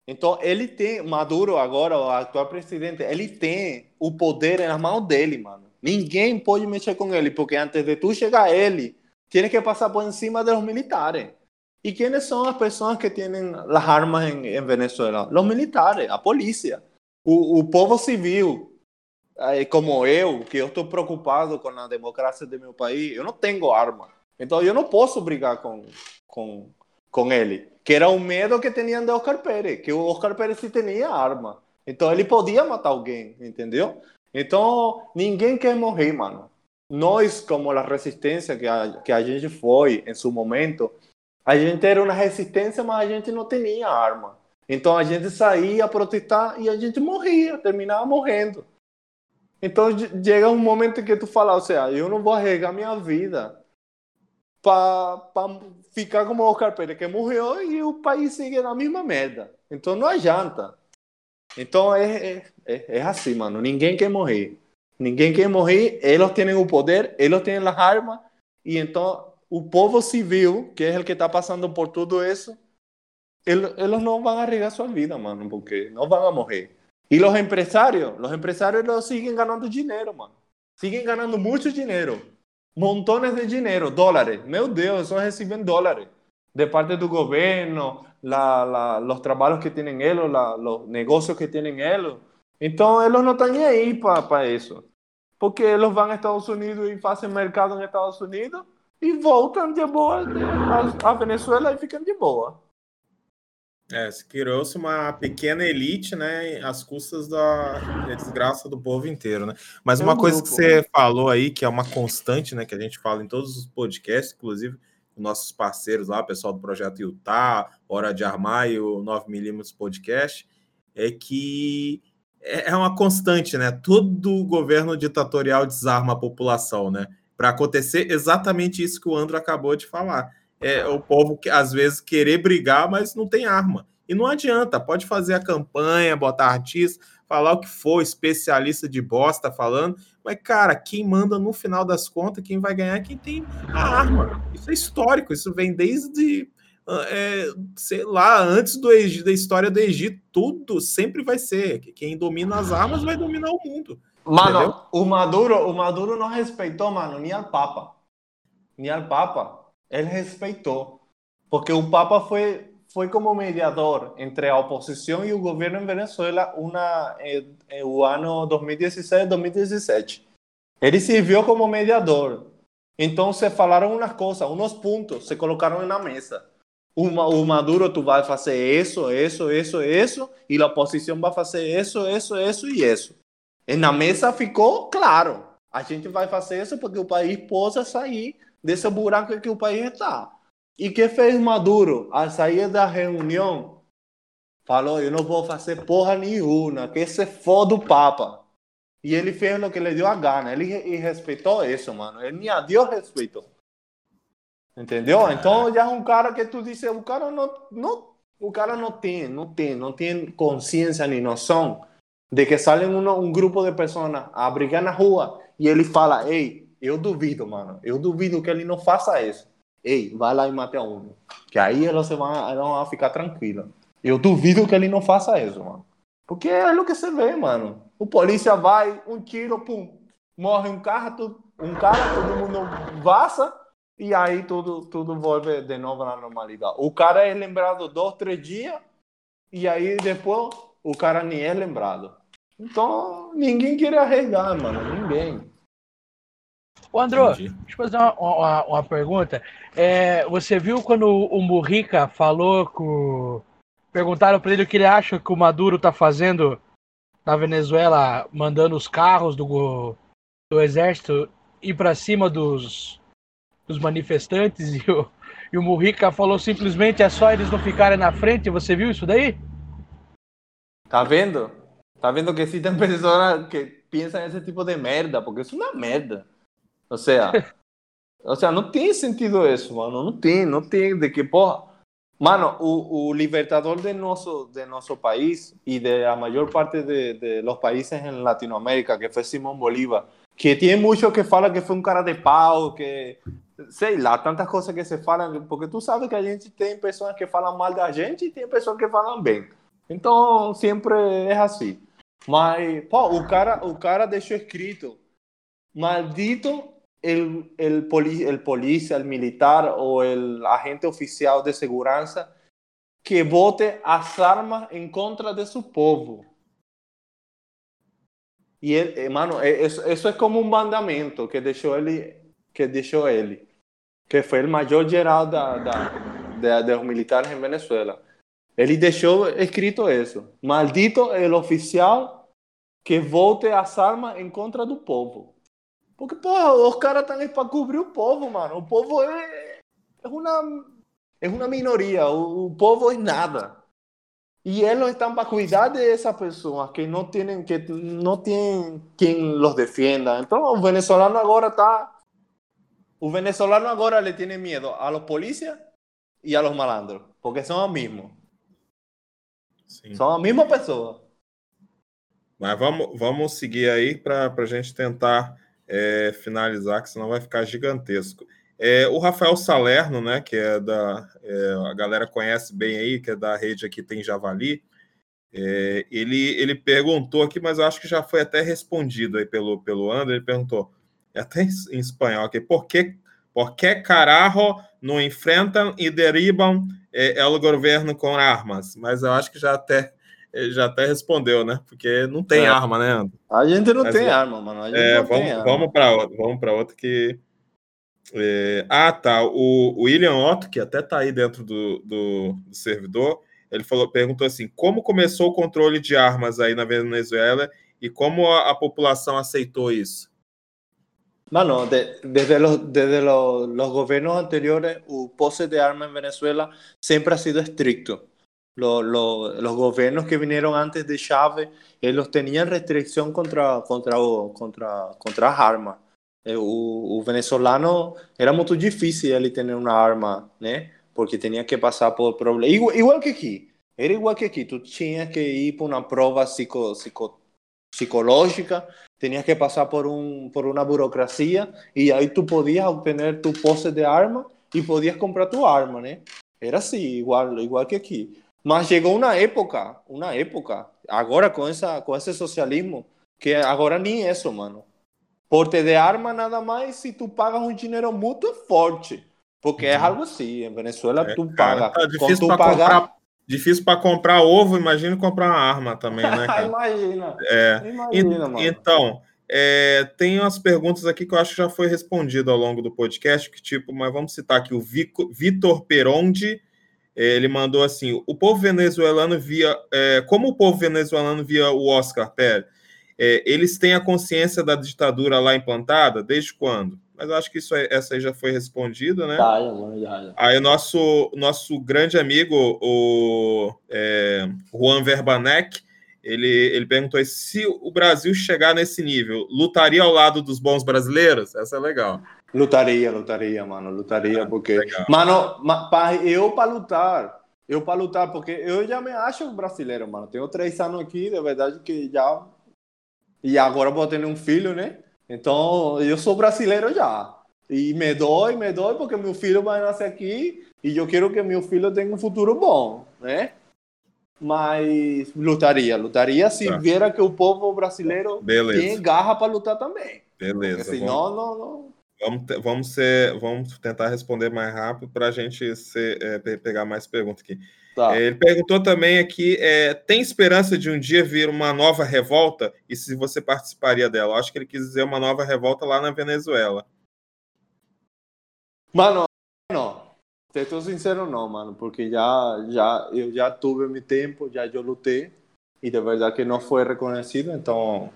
Então, ele tem, Maduro agora, o atual presidente, ele tem o poder nas mãos dele, mano. Ninguém pode mexer com ele, porque antes de tu chegar ele, tem que passar por cima dos militares. E quem são as pessoas que têm as armas em, em Venezuela? Os militares, a polícia o, o povo civil, como eu, que eu estou preocupado com a democracia do meu país, eu não tenho arma. Então eu não posso brigar com, com, com ele. Que era o medo que tinham de Oscar Pérez, que o Oscar Pérez sim tinha arma. Então ele podia matar alguém, entendeu? Então ninguém quer morrer, mano. Nós, como a resistência que a, que a gente foi em seu momento, a gente era uma resistência, mas a gente não tinha arma. Então a gente saía a protestar e a gente morria, terminava morrendo. Então chega um momento que tu fala, ou seja, eu não vou arregar minha vida para ficar como o Pérez, que morreu e o país segue na mesma merda. Então não adianta. Então é, é, é, é assim, mano. Ninguém quer morrer. Ninguém quer morrer. Eles têm o poder, eles têm as armas. E então o povo civil, que é o que está passando por tudo isso, eles não vão arriesgar su vida, mano, porque não vão morrer. E os empresários, os empresários los siguen ganando dinheiro, mano. Siguen ganando muito dinheiro. Montones de dinero, dólares. Meu Deus, esos reciben dólares de parte del gobierno, la, la, los trabajos que tienen ellos, la, los negocios que tienen ellos. Entonces, ellos no están ahí para pa eso. Porque ellos van a Estados Unidos y hacen mercado en Estados Unidos y voltam de boa a, a Venezuela e ficam de boa. É, se criou-se uma pequena elite, né, às custas da, da, desgraça do povo inteiro, né? Mas é uma um coisa grupo, que você né? falou aí, que é uma constante, né, que a gente fala em todos os podcasts, inclusive com nossos parceiros lá, o pessoal do Projeto Utah, Hora de Armar e o 9mm Podcast, é que é, é uma constante, né? Todo governo ditatorial desarma a população, né? Para acontecer exatamente isso que o Andro acabou de falar é, o povo que às vezes querer brigar, mas não tem arma. E não adianta, pode fazer a campanha, botar artista, falar o que for, especialista de bosta falando, mas, cara, quem manda no final das contas, quem vai ganhar é quem tem a arma. Isso é histórico, isso vem desde, ah, é, sei lá, antes do Egito, da história do Egito, tudo sempre vai ser. Quem domina as armas vai dominar o mundo. Mano, entendeu? o Maduro, o Maduro não respeitou, mano, nem al Papa. Nem al Papa ele respeitou, porque o Papa foi foi como mediador entre a oposição e o governo em Venezuela una, eh, eh, o ano 2016 2017. Ele serviu como mediador. Então se falaram umas coisas, uns pontos, se colocaram na mesa. Uma, o Maduro tu vai fazer isso, isso, isso, isso, e a oposição vai fazer isso, isso, isso e isso. E na mesa ficou claro. A gente vai fazer isso porque o país possa sair desse buraco que o país está. E que fez Maduro? Ao sair da reunião, falou: Eu não vou fazer porra nenhuma, que se foda o Papa. E ele fez o que lhe deu a gana. Ele respeitou isso, mano. Ele nem a Deus respeitou. Entendeu? Então já é um cara que tu disse, o cara não, não, o cara não tem, não tem, não tem consciência nem noção de que saem um, um grupo de pessoas a brigar na rua e ele fala, ei, eu duvido, mano. Eu duvido que ele não faça isso. Ei, vai lá e mate a um. Que aí elas vão, elas vão ficar tranquilas. Eu duvido que ele não faça isso, mano. Porque é o que você vê, mano. O polícia vai, um tiro, pum, morre um carro, um cara, todo mundo vaza e aí tudo, tudo volve de novo na normalidade. O cara é lembrado dois, três dias e aí depois o cara nem é lembrado. Então ninguém quer arregar, mano. Ninguém. Ô, Andrô, Entendi. deixa eu fazer uma, uma, uma pergunta. É, você viu quando o Murrica falou com. Perguntaram para ele o que ele acha que o Maduro tá fazendo na Venezuela, mandando os carros do, do exército ir para cima dos, dos manifestantes e o, e o Murrica falou simplesmente é só eles não ficarem na frente. Você viu isso daí? Tá vendo? Tá vendo que existem pessoas que pensam esse tipo de merda, porque isso é uma merda. O sea, o sea, não tem sentido isso, mano. Não tem, não tem. De que, porra. Mano, o, libertador de nosso, de nosso país e de a maior parte de, de los países em Latinoamérica, que foi Simão Bolívar, que tem muito que fala que foi um cara de pau, que sei lá, tantas coisas que se falam, porque tu sabe que a gente tem pessoas que falam mal da gente e tem pessoas que falam bem. Então, sempre é assim. Mas, pô, o cara, o cara deixou escrito, maldito el, el, poli, el policía, el militar o el agente oficial de segurança que bote as armas em contra de seu povo. E, ele, mano, isso, isso é como um mandamento que deixou ele, que deixou ele, que foi o maior geral da, da, da, dos militares em Venezuela. Ele deixou escrito isso: Maldito el oficial que vote as armas em contra do povo. Porque, porra, os caras estão aí para cobrir o povo, mano. O povo é, é uma, é uma minoria. O, o povo é nada. E eles estão para cuidar de essa pessoa que não tem que não tem quem los defenda. Então, o venezolano agora está o venezolano agora le tiene medo a los policías e a los malandros, porque são os mesmos. Sim. São a mesma pessoa. Mas vamos, vamos seguir aí para a gente tentar é, finalizar, que senão vai ficar gigantesco. É, o Rafael Salerno, né, que é da. É, a galera conhece bem aí, que é da rede aqui tem Javali. É, ele, ele perguntou aqui, mas eu acho que já foi até respondido aí pelo, pelo André. Ele perguntou: é até em espanhol aqui, por que, por que carajo não enfrentam e derribam é, o governo com armas? Mas eu acho que já até já até respondeu, né? Porque não tem é. arma, né, André? A gente não Mas, tem arma, mano. é, vamos, vamos para outra, vamos para outra que. É... Ah, tá. O, o William Otto, que até tá aí dentro do, do, do, servidor, ele falou, perguntou assim: como começou o controle de armas aí na Venezuela e como a, a população aceitou isso? Mano, de, desde, los, desde los, los gobiernos anteriores, o pose de armas en Venezuela siempre ha sido estricto. Lo, lo, los gobiernos que vinieron antes de Chávez, ellos tenían restricción contra, contra, contra, contra as armas. O, o venezolano era muito difícil ele ter uma arma, né? Porque tinha que passar por problemas. Igual, igual que aqui. Era igual que aqui. Tu tinha que ir para uma prova psico, psico, psicológica, tenías que passar por, um, por uma burocracia e aí tu podias obter tu posse de arma e podias comprar tu arma, né? Era assim, igual, igual que aqui. Mas chegou uma época, uma época, agora com, essa, com esse socialismo, que agora nem isso, mano. Porte de arma nada mais se tu pagas um dinheiro muito forte. Porque é uhum. algo assim, em Venezuela é, tu paga. Tá difícil para pagar... comprar, difícil para comprar ovo, imagina comprar uma arma também, né? imagina. É. Imagina, mano. Então, é, tem umas perguntas aqui que eu acho que já foi respondido ao longo do podcast, que tipo, mas vamos citar aqui o Vitor Perondi ele mandou assim: o povo venezuelano via. É, como o povo venezuelano via o Oscar Pérez? É, eles têm a consciência da ditadura lá implantada? Desde quando? Mas eu acho que isso aí, essa aí já foi respondida, né? Tá, já, já. Aí o nosso, nosso grande amigo, o é, Juan Verbanek, ele, ele perguntou se o Brasil chegar nesse nível, lutaria ao lado dos bons brasileiros? Essa é legal. Lutaria, lutaria, mano, lutaria, ah, porque. Legal. Mano, eu para lutar, eu para lutar, porque eu já me acho brasileiro, mano. Tenho três anos aqui, de verdade que já. E agora vou ter um filho, né? Então, eu sou brasileiro já. E me dói, me dói, porque meu filho vai nascer aqui e eu quero que meu filho tenha um futuro bom, né? Mas lutaria, lutaria se tá. viera que o povo brasileiro Beleza. tem garra para lutar também. Beleza. Porque, senão, não, não, Vamos, vamos, ser, vamos tentar responder mais rápido para a gente ser, é, pegar mais perguntas aqui. Tá. É, ele perguntou também aqui: é, tem esperança de um dia vir uma nova revolta? E se você participaria dela? Eu acho que ele quis dizer uma nova revolta lá na Venezuela. Mano, não. Estou sincero, não, mano, porque já, já, eu já tive meu tempo, já eu lutei e de verdade que não foi reconhecido, então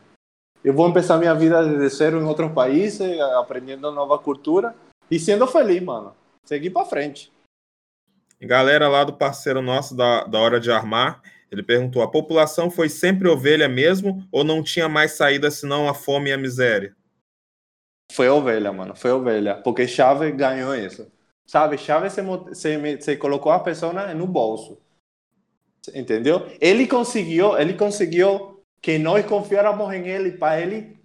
eu vou começar minha vida desde zero em outros países, aprendendo nova cultura e sendo feliz, mano. Seguir para frente. Galera lá do parceiro nosso da, da Hora de Armar, ele perguntou: a população foi sempre ovelha mesmo ou não tinha mais saída senão a fome e a miséria? Foi ovelha, mano, foi ovelha. Porque Chávez ganhou isso. Sabe, Chávez se, se, se colocou a pessoa no bolso. Entendeu? Ele conseguiu, ele conseguiu que nós confiáramos em ele para ele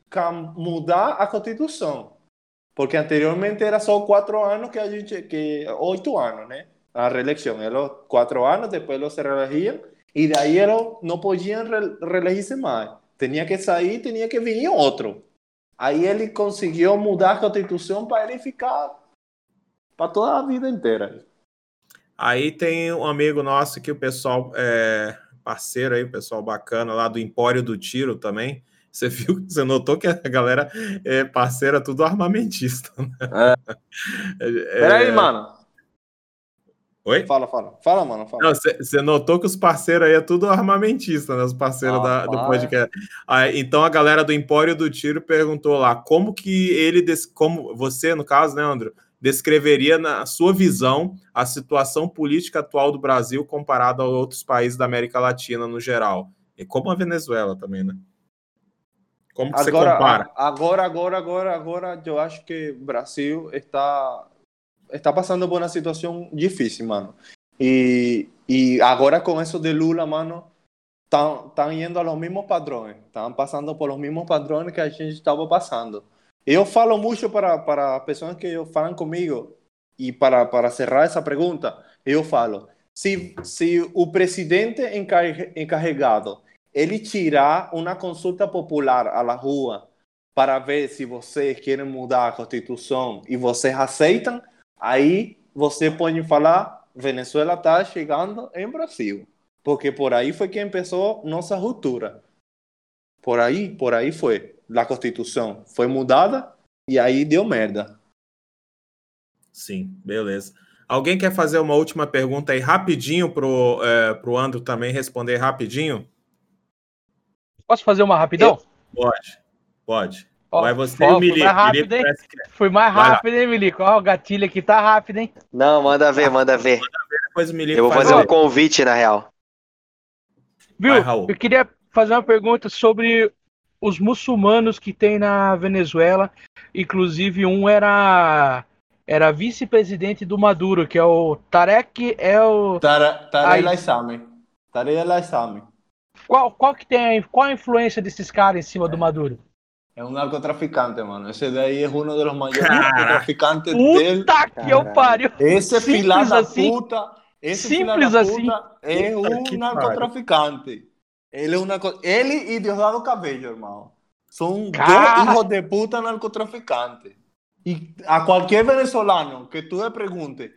mudar a Constituição. Porque anteriormente era só quatro anos que a gente, que oito anos, né? A reeleição. Eram quatro anos, depois eles se reelegiam e daí eles não podiam reelegir-se mais. Tinha que sair, tinha que vir outro. Aí ele conseguiu mudar a Constituição para ele ficar para toda a vida inteira. Aí tem um amigo nosso que o pessoal é, parceiro aí, pessoal bacana lá do Empório do Tiro também. Você viu, você notou que a galera é parceira tudo armamentista. Né? É. é... Peraí, mano. Oi? Fala, fala. Fala, mano. Fala. Você notou que os parceiros aí é tudo armamentista, né? Os parceiros ah, da, do podcast. Ah, então a galera do Empório do Tiro perguntou lá como que ele, como você, no caso, né, André, descreveria, na sua visão, a situação política atual do Brasil comparada a outros países da América Latina no geral? E como a Venezuela também, né? Como que agora, você compara? Agora, agora, agora, agora, eu acho que o Brasil está está passando por uma situação difícil, mano. E, e agora com isso de Lula, mano, estão indo a los mesmos padrões, estão passando por os mesmos padrões que a gente estava passando. Eu falo muito para, para pessoas que falam comigo, e para, para cerrar essa pergunta, eu falo, se, se o presidente encarregado ele tirar uma consulta popular à rua para ver se vocês querem mudar a Constituição e vocês aceitam, aí você pode falar, Venezuela está chegando em Brasil. Porque por aí foi que começou nossa ruptura. Por aí, por aí foi. A Constituição foi mudada e aí deu merda. Sim, beleza. Alguém quer fazer uma última pergunta aí rapidinho pro, é, pro Andro também responder rapidinho? Posso fazer uma rapidão? Pode, pode. Ó, Vai você ó, Milico. Mais rápido, hein? Foi mais rápido, hein, Milico? Ó, o gatilho aqui tá rápido, hein? Não, manda ver, manda ver. Manda ver depois o Milico Eu vou fazer um convite, na real. Viu? Vai, eu queria fazer uma pergunta sobre os muçulmanos que tem na Venezuela. Inclusive, um era era vice-presidente do Maduro, que é o Tarek El... Tarek El Aissami. Tarek El. Qual, qual que tem qual a influência desses caras em cima é. do Maduro? É um narcotraficante, mano. Esse daí é um dos maiores narcotraficantes dele. Puta que eu pariu! Esse filho da assim. puta, esse Simples da assim. puta é um narcotraficante. Ele é um narco... Ele e Diosdado Cabello. São Cara... dois hijos de puta narcotraficantes. E a qualquer venezolano que tu le pregunte,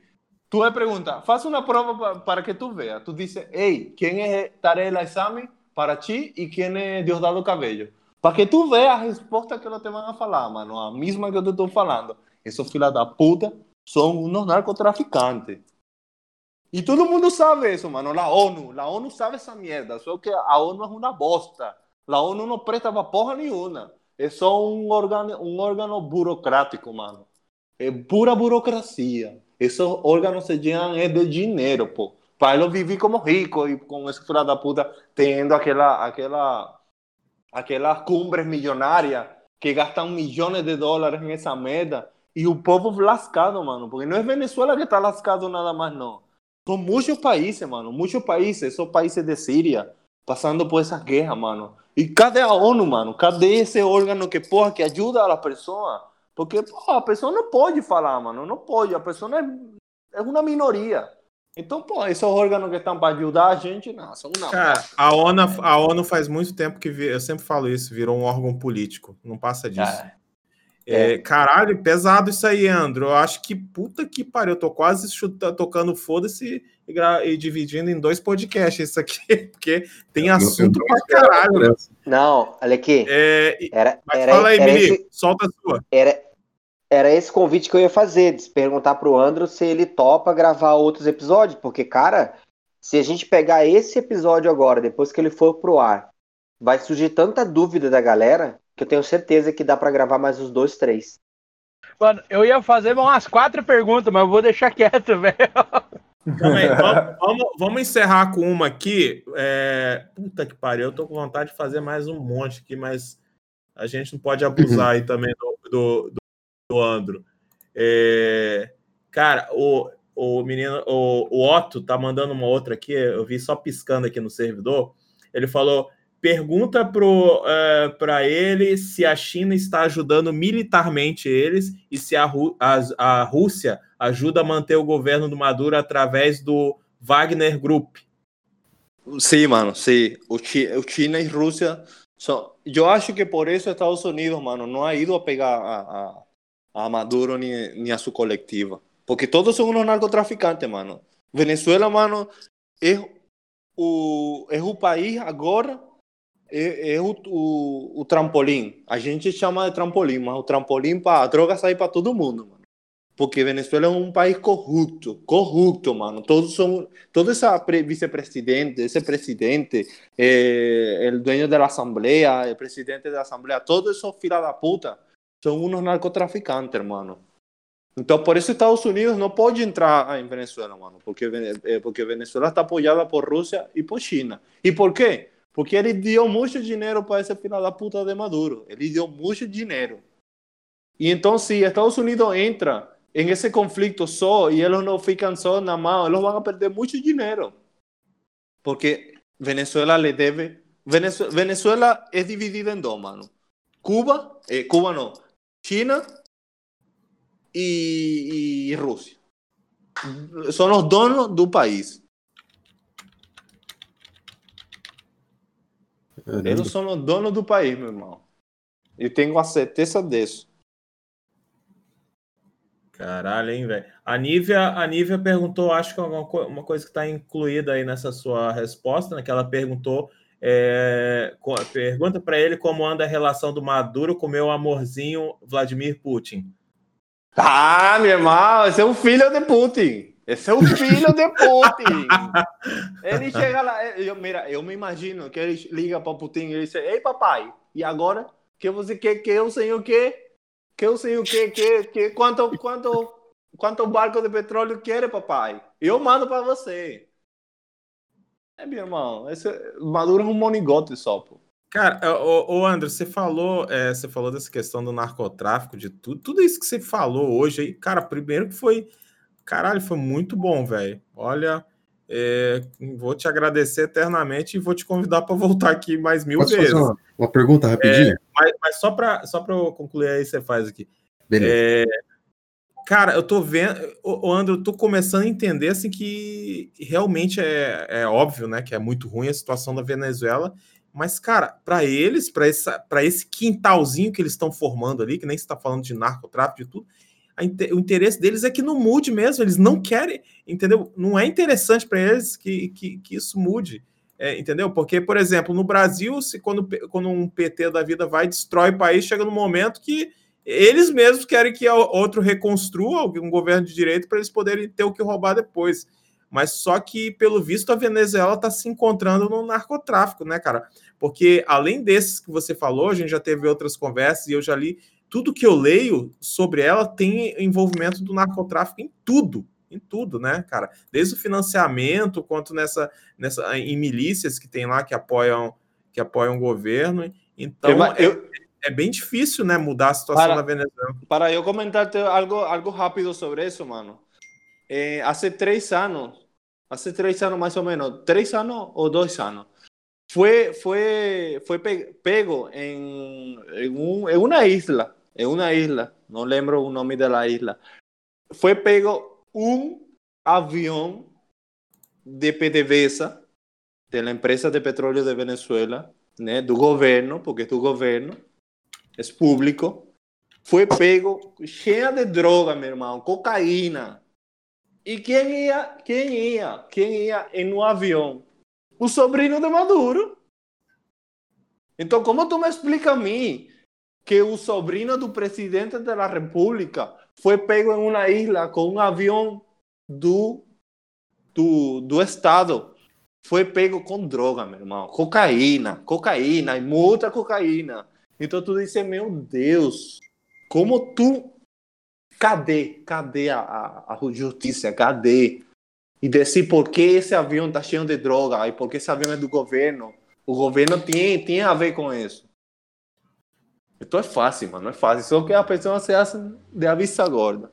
tú le preguntas, faz una prueba para que tú veas. Tú dices, hey, ¿quién es Tarek Examen para ti y quién es Diosdado Cabello? Para que tú veas a respuesta que lo te van a falar, mano. A misma que te estou falando. Esos filas da puta são unos narcotraficantes. E todo mundo sabe isso, mano. La ONU, la ONU sabe essa merda. Só que a ONU é uma bosta. La ONU não presta pra porra nenhuma. É só um órgano, um órgano burocrático, mano. É pura burocracia. Esses órgãos se ganham é de dinheiro, pô. Para eles viver como rico e com esse filho da puta tendo aquela, aquela, aquelas cumbres milionárias que gastam milhões de dólares nessa merda. E o povo lascado, mano. Porque não é Venezuela que está lascado nada mais, não. São muitos países, mano. Muitos países. São países de Síria passando por essa guerra, mano. E cadê a ONU, mano? Cadê esse órgão que, porra, que ajuda a pessoa? Porque, porra, a pessoa não pode falar, mano. Não pode. A pessoa é, é uma minoria. Então, pô, esses órgãos que estão para ajudar a gente, não, são uma. Cara, a ONU, a ONU faz muito tempo que, eu sempre falo isso, virou um órgão político. Não passa disso. É. É, é. Caralho, pesado isso aí, Andro. Eu acho que puta que pariu. Eu tô quase chutando, tocando foda-se e, e, dividindo em dois podcasts isso aqui, porque tem assunto pra caralho. Né? Não, olha aqui. É, era, era, fala aí, Mili, esse, solta a sua. Era, era esse convite que eu ia fazer, de perguntar pro Andro se ele topa gravar outros episódios, porque, cara, se a gente pegar esse episódio agora, depois que ele for pro ar, vai surgir tanta dúvida da galera que eu tenho certeza que dá para gravar mais uns dois, três. Mano, eu ia fazer umas quatro perguntas, mas eu vou deixar quieto, velho. vamos, vamos, vamos, encerrar com uma aqui. É... Puta que pariu, eu tô com vontade de fazer mais um monte aqui, mas a gente não pode abusar aí também do, do, do Andro. É... Cara, o, o menino, o, o Otto tá mandando uma outra aqui, eu vi só piscando aqui no servidor. Ele falou: pergunta para uh, ele se a China está ajudando militarmente eles e se a, a, a, Rússia ajuda a manter o governo do Maduro através do Wagner Group. Sim, mano, sim. O, o China e Rússia são. Eu acho que por isso Estados Unidos, mano, não ha ido a pegar a, a, a Maduro nem, nem a sua coletiva. Porque todos são uns narcotraficantes, mano. Venezuela, mano, é o, é o país agora é, é o, o, trampolim. A gente chama de trampolim, mas o trampolim para a droga sair para todo mundo, mano. Porque Venezuela é um país corrupto, corrupto, mano. Todos são, todo esse vice-presidente, esse presidente, é, o dueño da Assembleia, o presidente da Assembleia, todos esses filha da puta são uns narcotraficantes, mano. Então, por isso Estados Unidos não pode entrar em Venezuela, mano, porque, porque Venezuela está apoiada por Rússia e por China. E por quê? Porque ele deu muito dinheiro para esse final da puta de Maduro. Ele deu muito dinheiro. E então, se Estados Unidos entra em esse conflito só e eles não ficam só na mão, eles vão perder muito dinheiro. Porque Venezuela le deve. Venezuela, Venezuela é dividida em dois, mano. Cuba, eh, Cuba não. China e, e Rússia. São os donos do país. Eles são os donos do país, meu irmão. Eu tenho a certeza disso. Caralho, hein, velho. A Nívia, a Nívia perguntou, acho que é uma, uma coisa que está incluída aí nessa sua resposta, né? Que ela perguntou, é, pergunta para ele como anda a relação do Maduro com meu amorzinho Vladimir Putin. Ah, meu irmão, esse é o filho de Putin. Esse é o filho de Putin. ele chega lá, eu, mira, eu me imagino que ele liga para Putin e diz: Ei, papai, e agora? Que você quer que eu sei o quê? Que eu sei o quê? Que, que, quanto, quanto, quanto barco de petróleo quer, papai? Eu mando para você. É, meu irmão, esse, Maduro é um monigote só, pô. Cara, o, o André, você falou, é, você falou dessa questão do narcotráfico, de tudo, tudo isso que você falou hoje aí, cara, primeiro que foi, caralho, foi muito bom, velho. Olha, é, vou te agradecer eternamente e vou te convidar para voltar aqui mais mil Posso vezes. Uma, uma pergunta rapidinho? É, mas, mas, só para só para concluir aí, você faz aqui. Beleza. É, cara, eu tô vendo, o André, eu tô começando a entender assim que realmente é, é óbvio, né, que é muito ruim a situação da Venezuela mas, cara, para eles, para esse quintalzinho que eles estão formando ali, que nem está falando de narcotráfico e tudo, o interesse deles é que não mude mesmo. Eles não querem, entendeu? Não é interessante para eles que, que, que, isso mude. É, entendeu? Porque, por exemplo, no Brasil, se quando, quando um PT da vida vai destrói o país, chega no momento que eles mesmos querem que outro reconstrua um governo de direito para eles poderem ter o que roubar depois. Mas só que, pelo visto, a Venezuela está se encontrando no narcotráfico, né, cara? Porque além desses que você falou, a gente já teve outras conversas e eu já li. Tudo que eu leio sobre ela tem envolvimento do narcotráfico em tudo, em tudo, né, cara? Desde o financiamento quanto nessa, nessa em milícias que tem lá que apoiam que apoiam o governo. Então eu, é, eu, é, bem difícil, né, mudar a situação para, da Venezuela. Para eu comentar algo algo rápido sobre isso, mano. Eh, hace tres años, hace tres años más o menos, tres años o dos años, fue, fue, fue pego en, en, un, en, una isla, en una isla, no lembro el nombre de la isla, fue pego un avión de PDVSA, de la empresa de petróleo de Venezuela, né, do governo, porque do governo, é público, foi pego cheia de droga, meu irmão, cocaína, E quem ia, quem ia, quem ia em um avião? O sobrinho de Maduro. Então, como tu me explica a mim que o sobrinho do presidente da República foi pego em uma ilha com um avião do, do, do Estado? Foi pego com droga, meu irmão. Cocaína, cocaína e muita cocaína. Então tu disse, meu Deus, como tu Cadê? Cadê a, a, a justiça? Cadê? E dizer por que esse avião está cheio de droga e por que esse avião é do governo. O governo tem, tem a ver com isso. Então é fácil, mano. É fácil. Só que a pessoa se acha de a vista gorda.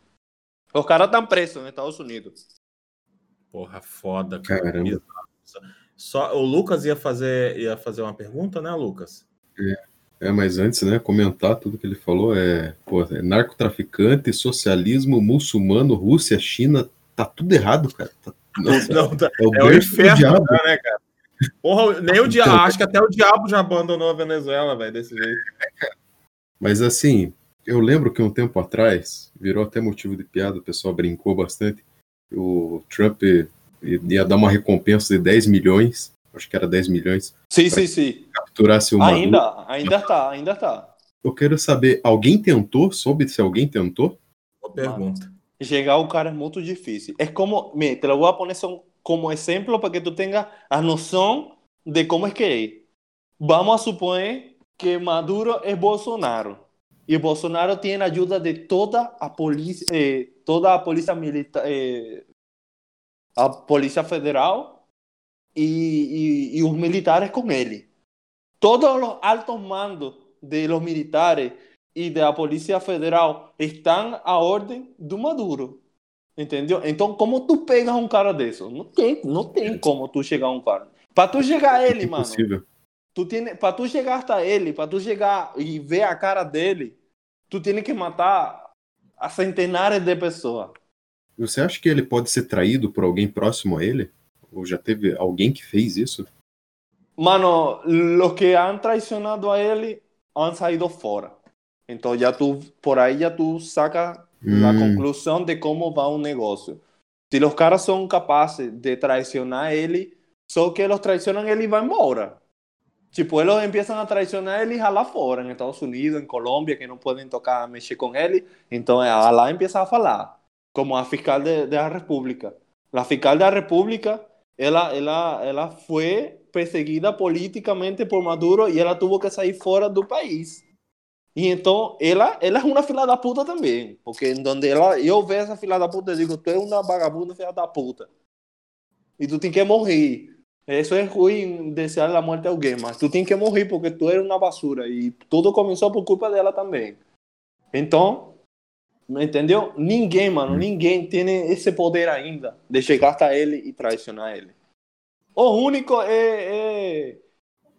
Os caras estão presos nos Estados Unidos. Porra, foda, cara. Caramba. Só, o Lucas ia fazer, ia fazer uma pergunta, né, Lucas? É. É, mas antes, né, comentar tudo que ele falou é, pô, é narcotraficante, socialismo, muçulmano, Rússia, China, tá tudo errado, cara. Tá, nossa, não, tá, é o, é o inferno, diabo. né, cara? Porra, nem o diabo, então, acho que até o diabo já abandonou a Venezuela, velho, desse jeito. Mas assim, eu lembro que um tempo atrás, virou até motivo de piada, o pessoal brincou bastante, o Trump ia dar uma recompensa de 10 milhões acho que era 10 milhões. Sim, sim, sim. Capturasse uma. Ainda, ainda tá, ainda tá. Eu quero saber, alguém tentou? Soube se alguém tentou? Boa pergunta. Chegar o cara é muito difícil. É como, me, te lo voy a poner como exemplo para que tu tenha a noção de como é que é. Vamos a suponer que Maduro é Bolsonaro. E Bolsonaro tem a ajuda de toda a polícia, eh, toda a polícia militar, eh, a polícia federal y, y, y, los militares con él. Todos los altos mandos de los militares y de la Policía Federal están a orden de Maduro. Entendeu? Então, como tu pegas um cara desse? Não tem, não tem como tu chegar a um cara. Para tu chegar a ele, é mano. Tu tem, para tu chegar até ele, para tu chegar e ver a cara dele, tu tem que matar a centenares de pessoas. Você acha que ele pode ser traído por alguém próximo a ele? Ou já teve alguém que fez isso? Mano, los que han traicionado a ele han salido fuera. Entonces ya tú, por ahí ya tú sacas la Hum. conclusión de cómo va un negocio. Si los caras son capaces de traicionar a él, só que los traicionan él y va embora. Tipo, eles empiezan a traicionar ele lá fora, en Estados Unidos, en Colombia, que no pueden tocar, mexer con él. Entonces, lá empieza a falar, como a fiscal de, de la República. La fiscal de la República, ela, ela, ela fue perseguida políticamente por Maduro y ela tuvo que sair fora do país. E então, ela, ela é uma filha da puta também. Porque em donde ela, eu vejo essa filha da puta, eu digo, tu é uma vagabunda filha da puta. E tu tem que morrer. Isso é ruim desejar a morte a alguém, mas tu tem que morrer porque tu eres uma basura. E tudo começou por culpa dela também. Então, entendeu? Ninguém, mano, ninguém tem esse poder ainda de chegar até ele e traicionar ele. O único é, é,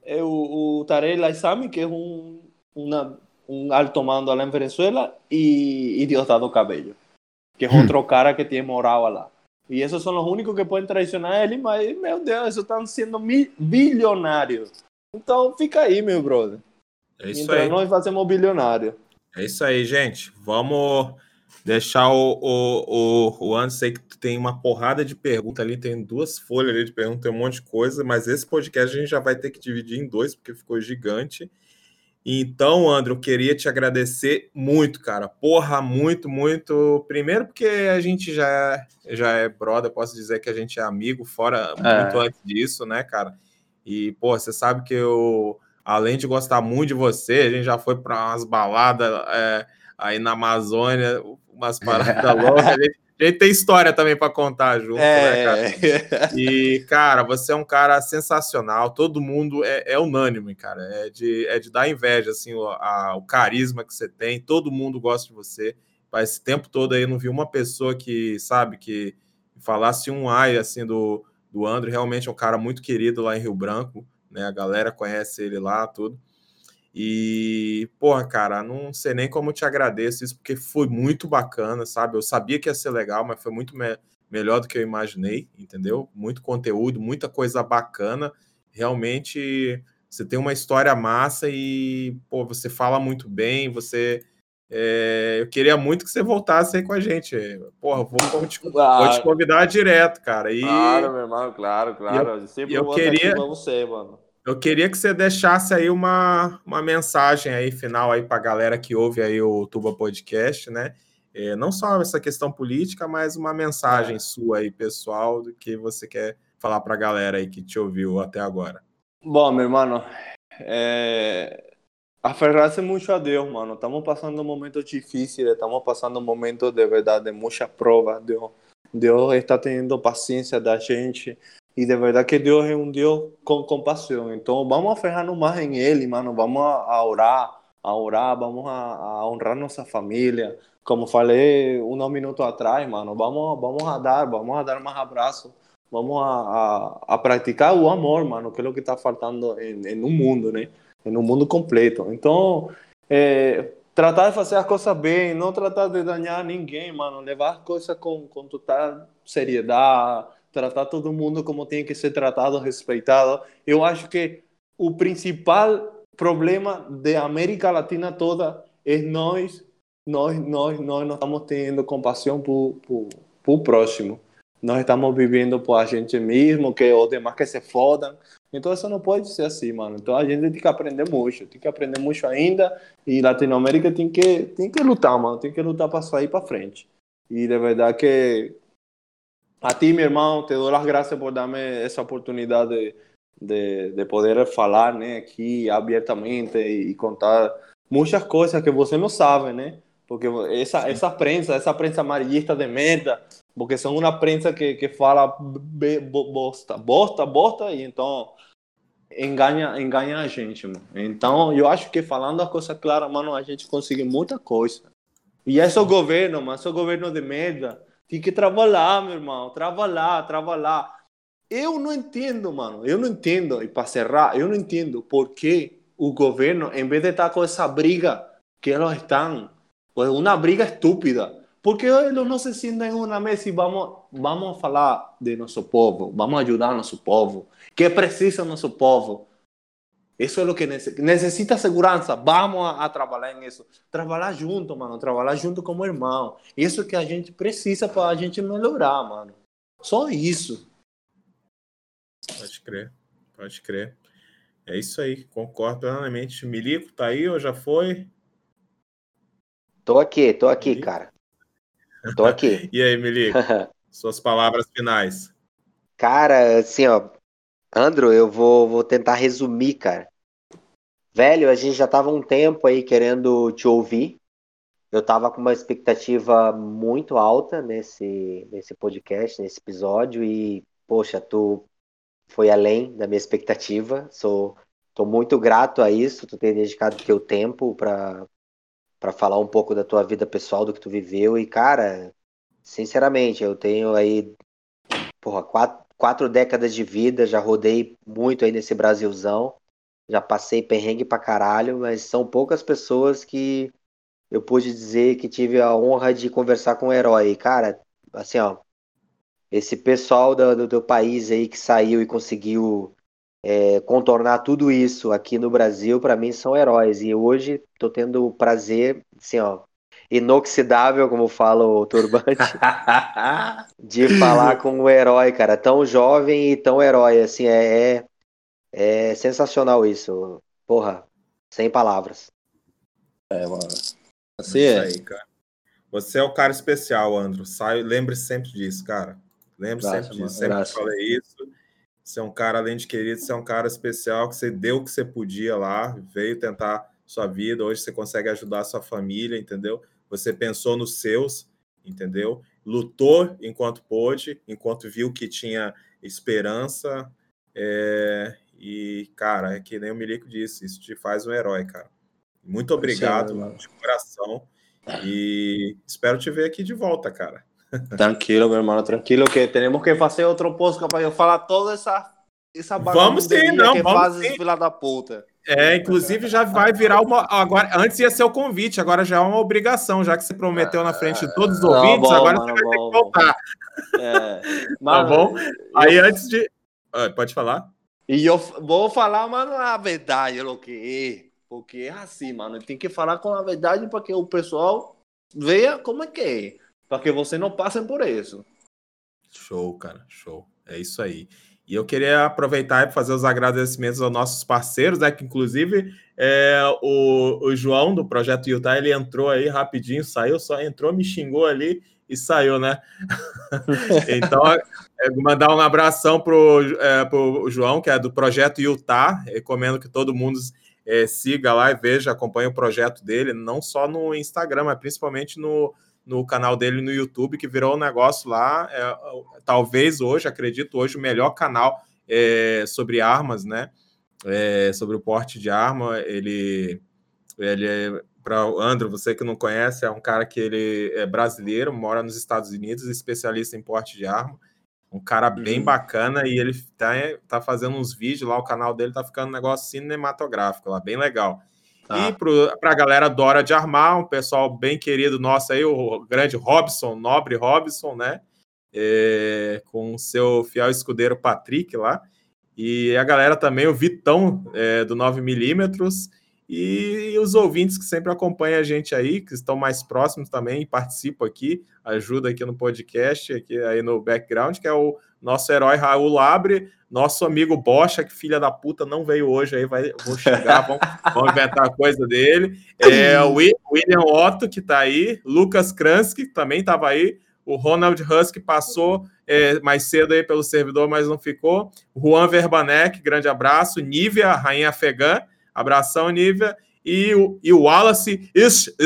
é o, o Tarek Laissami, que é um, uma, um alto mando lá em Venezuela, e, e Diosdado Cabello, que é outro cara que tem moral lá. E esses são os únicos que podem traicionar ele, mas, meu Deus, eles estão sendo bilionários. Então, fica aí, meu brother. É isso Entre aí. nós fazemos bilionário. É isso aí, gente. Vamos deixar o, o, o, o Anderson aí que tem uma porrada de perguntas ali, tem duas folhas ali de perguntas, tem um monte de coisa, mas esse podcast a gente já vai ter que dividir em dois, porque ficou gigante. Então, André, eu queria te agradecer muito, cara. Porra, muito, muito. Primeiro, porque a gente já é, já é brother, posso dizer que a gente é amigo, fora É. muito antes disso, né, cara? E, pô, você sabe que eu, além de gostar muito de você, a gente já foi para umas baladas é, aí na Amazônia, umas paradas loucas. A gente, a gente tem história também para contar junto, né, cara? É, E, cara, você é um cara sensacional. Todo mundo é, é unânime, cara. É de, é de dar inveja, assim, o, a- o carisma que você tem. Todo mundo gosta de você. Mas esse tempo todo aí eu não vi uma pessoa que, sabe, que falasse um ai, assim, do, do André. Realmente é um cara muito querido lá em Rio Branco, né? A galera conhece ele lá, tudo. E, porra, cara, não sei nem como te agradeço isso, porque foi muito bacana, sabe? Eu sabia que ia ser legal, mas foi muito me- melhor do que eu imaginei, entendeu? Muito conteúdo, muita coisa bacana. Realmente, você tem uma história massa e, pô, você fala muito bem, você. é, eu queria muito que você voltasse aí com a gente. Porra, vou, te, vou te convidar direto, cara. E Claro, meu irmão, claro, claro. Sempre eu vou estar queria- você, mano. Eu queria que você deixasse aí uma, uma mensagem aí final aí para a galera que ouve aí o Tuba Podcast, né? É, não só essa questão política, mas uma mensagem sua aí, pessoal, do que você quer falar para a galera aí que te ouviu até agora. Bom, meu irmão, é... aferrar-se muito a Deus, mano. Estamos passando momentos difíceis, estamos passando momentos de verdade, de muitas provas. Deus, Deus está tendo paciência da gente. E de verdade que Deus é um Deus com compaixão. Então vamos aferrar-nos mais em Ele, mano. Vamos a, a orar, a orar, vamos a, a honrar nossa família. Como falei uns minutos atrás, mano, vamos, vamos a dar, vamos a dar mais abraços. Vamos a, a, a praticar o amor, mano, que é o que está faltando em, em um mundo, né? Em um mundo completo. Então, é, tratar de fazer as coisas bem, não tratar de danhar ninguém, mano. Levar as coisas com, com total seriedade, tratar todo mundo como tem que ser tratado, respeitado. Eu acho que o principal problema da América Latina toda é nós, nós, nós, nós não estamos tendo compaixão por, por, por próximo. Nós estamos vivendo por a gente mesmo, que os demais que se fodam. Então isso não pode ser assim, mano. Então a gente tem que aprender muito, tem que aprender muito ainda. E Latinoamérica tem que, tem que lutar, mano. Tem que lutar para sair para frente. E de verdade que a ti, meu irmão, te dou as graças por dar-me essa oportunidade de, de, de poder falar, né, aqui abertamente e, e contar muitas coisas que você não sabe, né? Porque essa, essa prensa, essa prensa amarillista de merda, porque são uma prensa que, que fala bosta, bosta, bosta, e então engana, engana a gente, mano. Então, eu acho que falando a coisa clara, mano, a gente consegue muita coisa. E é o governo, mas esse é o governo de merda. Tem que trabalhar, meu irmão, trabalhar, trabalhar. Eu não entendo, mano, eu não entendo, e para cerrar, eu não entendo por que o governo, em vez de estar com essa briga que eles estão, uma briga estúpida, porque eles não se sentem em uma mesa e vamos, vamos falar de nosso povo, vamos ajudar nosso povo, que precisa nosso povo. Isso é o que necessita. Necessita segurança. Vamos a, a, trabalhar nisso. Trabalhar junto, mano. Trabalhar junto como irmão. Isso que a gente precisa para a gente melhorar, mano. Só isso. Pode crer. Pode crer. É isso aí. Concordo plenamente. Milico, tá aí ou já foi? Tô aqui, tô aqui, Milico? cara. Tô aqui. e aí, Milico? Suas palavras finais. Cara, assim, ó, Andro, eu vou, vou tentar resumir, cara. Velho, a gente já tava um tempo aí querendo te ouvir. Eu tava com uma expectativa muito alta nesse, nesse podcast, nesse episódio, e, poxa, tu foi além da minha expectativa. Sou tô muito grato a isso, tu ter dedicado teu tempo para para falar um pouco da tua vida pessoal, do que tu viveu. E, cara, sinceramente, eu tenho aí, porra, quatro, quatro décadas de vida, já rodei muito aí nesse Brasilzão, já passei perrengue pra caralho, mas são poucas pessoas que eu pude dizer que tive a honra de conversar com um herói. cara, assim, ó, esse pessoal do, do teu país aí que saiu e conseguiu é, contornar tudo isso aqui no Brasil, para mim são heróis. E hoje tô tendo o prazer, assim, ó, inoxidável, como fala o Turbante, de falar com um herói, cara, tão jovem e tão herói, assim, é, é, é sensacional isso, porra, sem palavras. É, mano. Assim é. Aí, cara. Você é o cara especial, Andro. Sai, lembre sempre disso, cara. Lembre sempre disso. Mano, sempre graças. falei isso. Você é um cara, além de querido, você é um cara especial que você deu o que você podia lá, veio tentar sua vida. Hoje você consegue ajudar a sua família, entendeu? Você pensou nos seus, entendeu? Lutou enquanto pôde, enquanto viu que tinha esperança. É, e, cara, é que nem o Milico disse, isso te faz um herói, cara. Muito obrigado, Sim, de coração. E espero te ver aqui de volta, cara. Tranquilo, meu irmão, tranquilo, que temos que fazer outro post para eu falar toda essa, essa vamos sim, não, que vamos faz sim. fila da puta. É, inclusive já vai virar uma. Agora, antes ia ser o convite, agora já é uma obrigação, já que você prometeu na frente de todos os ouvintes, bom, agora mano, você vai bom, ter que voltar. É, tá bom? Aí antes de. Pode falar? E eu vou falar, mano, a verdade, o que é. Porque é assim, mano. Tem que falar com a verdade para que o pessoal veja como é que é. Para que você não passe por isso. Show, cara, show. É isso aí. E eu queria aproveitar e fazer os agradecimentos aos nossos parceiros, né? Que inclusive é, o, o João do Projeto Utah, ele entrou aí rapidinho, saiu, só entrou, me xingou ali e saiu, né? então, é, mandar um abração pro, é, pro João, que é do Projeto Utah. Recomendo que todo mundo é, siga lá e veja, acompanhe o projeto dele, não só no Instagram, mas principalmente no, no canal dele no YouTube, que virou um negócio lá, é, talvez hoje, acredito hoje, o melhor canal é, sobre armas, né? É, sobre o porte de arma. Ele, ele é, para o Andro, você que não conhece, é um cara que ele é brasileiro, mora nos Estados Unidos, especialista em porte de arma. Um cara bem uhum. bacana e ele tá, tá fazendo uns vídeos lá, o canal dele tá ficando um negócio cinematográfico lá, bem legal. Tá. E para a galera Dora de Armar, um pessoal bem querido nosso aí, o grande Robson, nobre Robson, né? É, com seu fiel escudeiro Patrick lá. E a galera também, o Vitão é, do 9mm. E os ouvintes que sempre acompanham a gente aí, que estão mais próximos também, participam aqui, ajudam aqui no podcast, aqui aí no background, que é o nosso herói Raul Labre, nosso amigo Bocha, que filha da puta não veio hoje aí, vai, vou chegar, vamos, inventar a coisa dele. É, o William Otto, que tá aí, Lucas Kransky, que também estava aí, o Ronald Husky passou é, mais cedo aí pelo servidor, mas não ficou. Juan Verbanek, grande abraço. Nívia, rainha afegã, abração, Nívia. E o, e o Wallace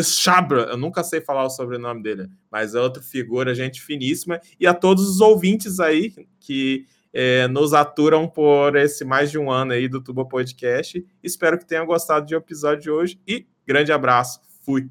Schabra, eu nunca sei falar o sobrenome dele, mas é outra figura, gente finíssima. E a todos os ouvintes aí que é, nos aturam por esse mais de um ano aí do Tuba Podcast. Espero que tenham gostado do episódio de hoje e grande abraço. Fui.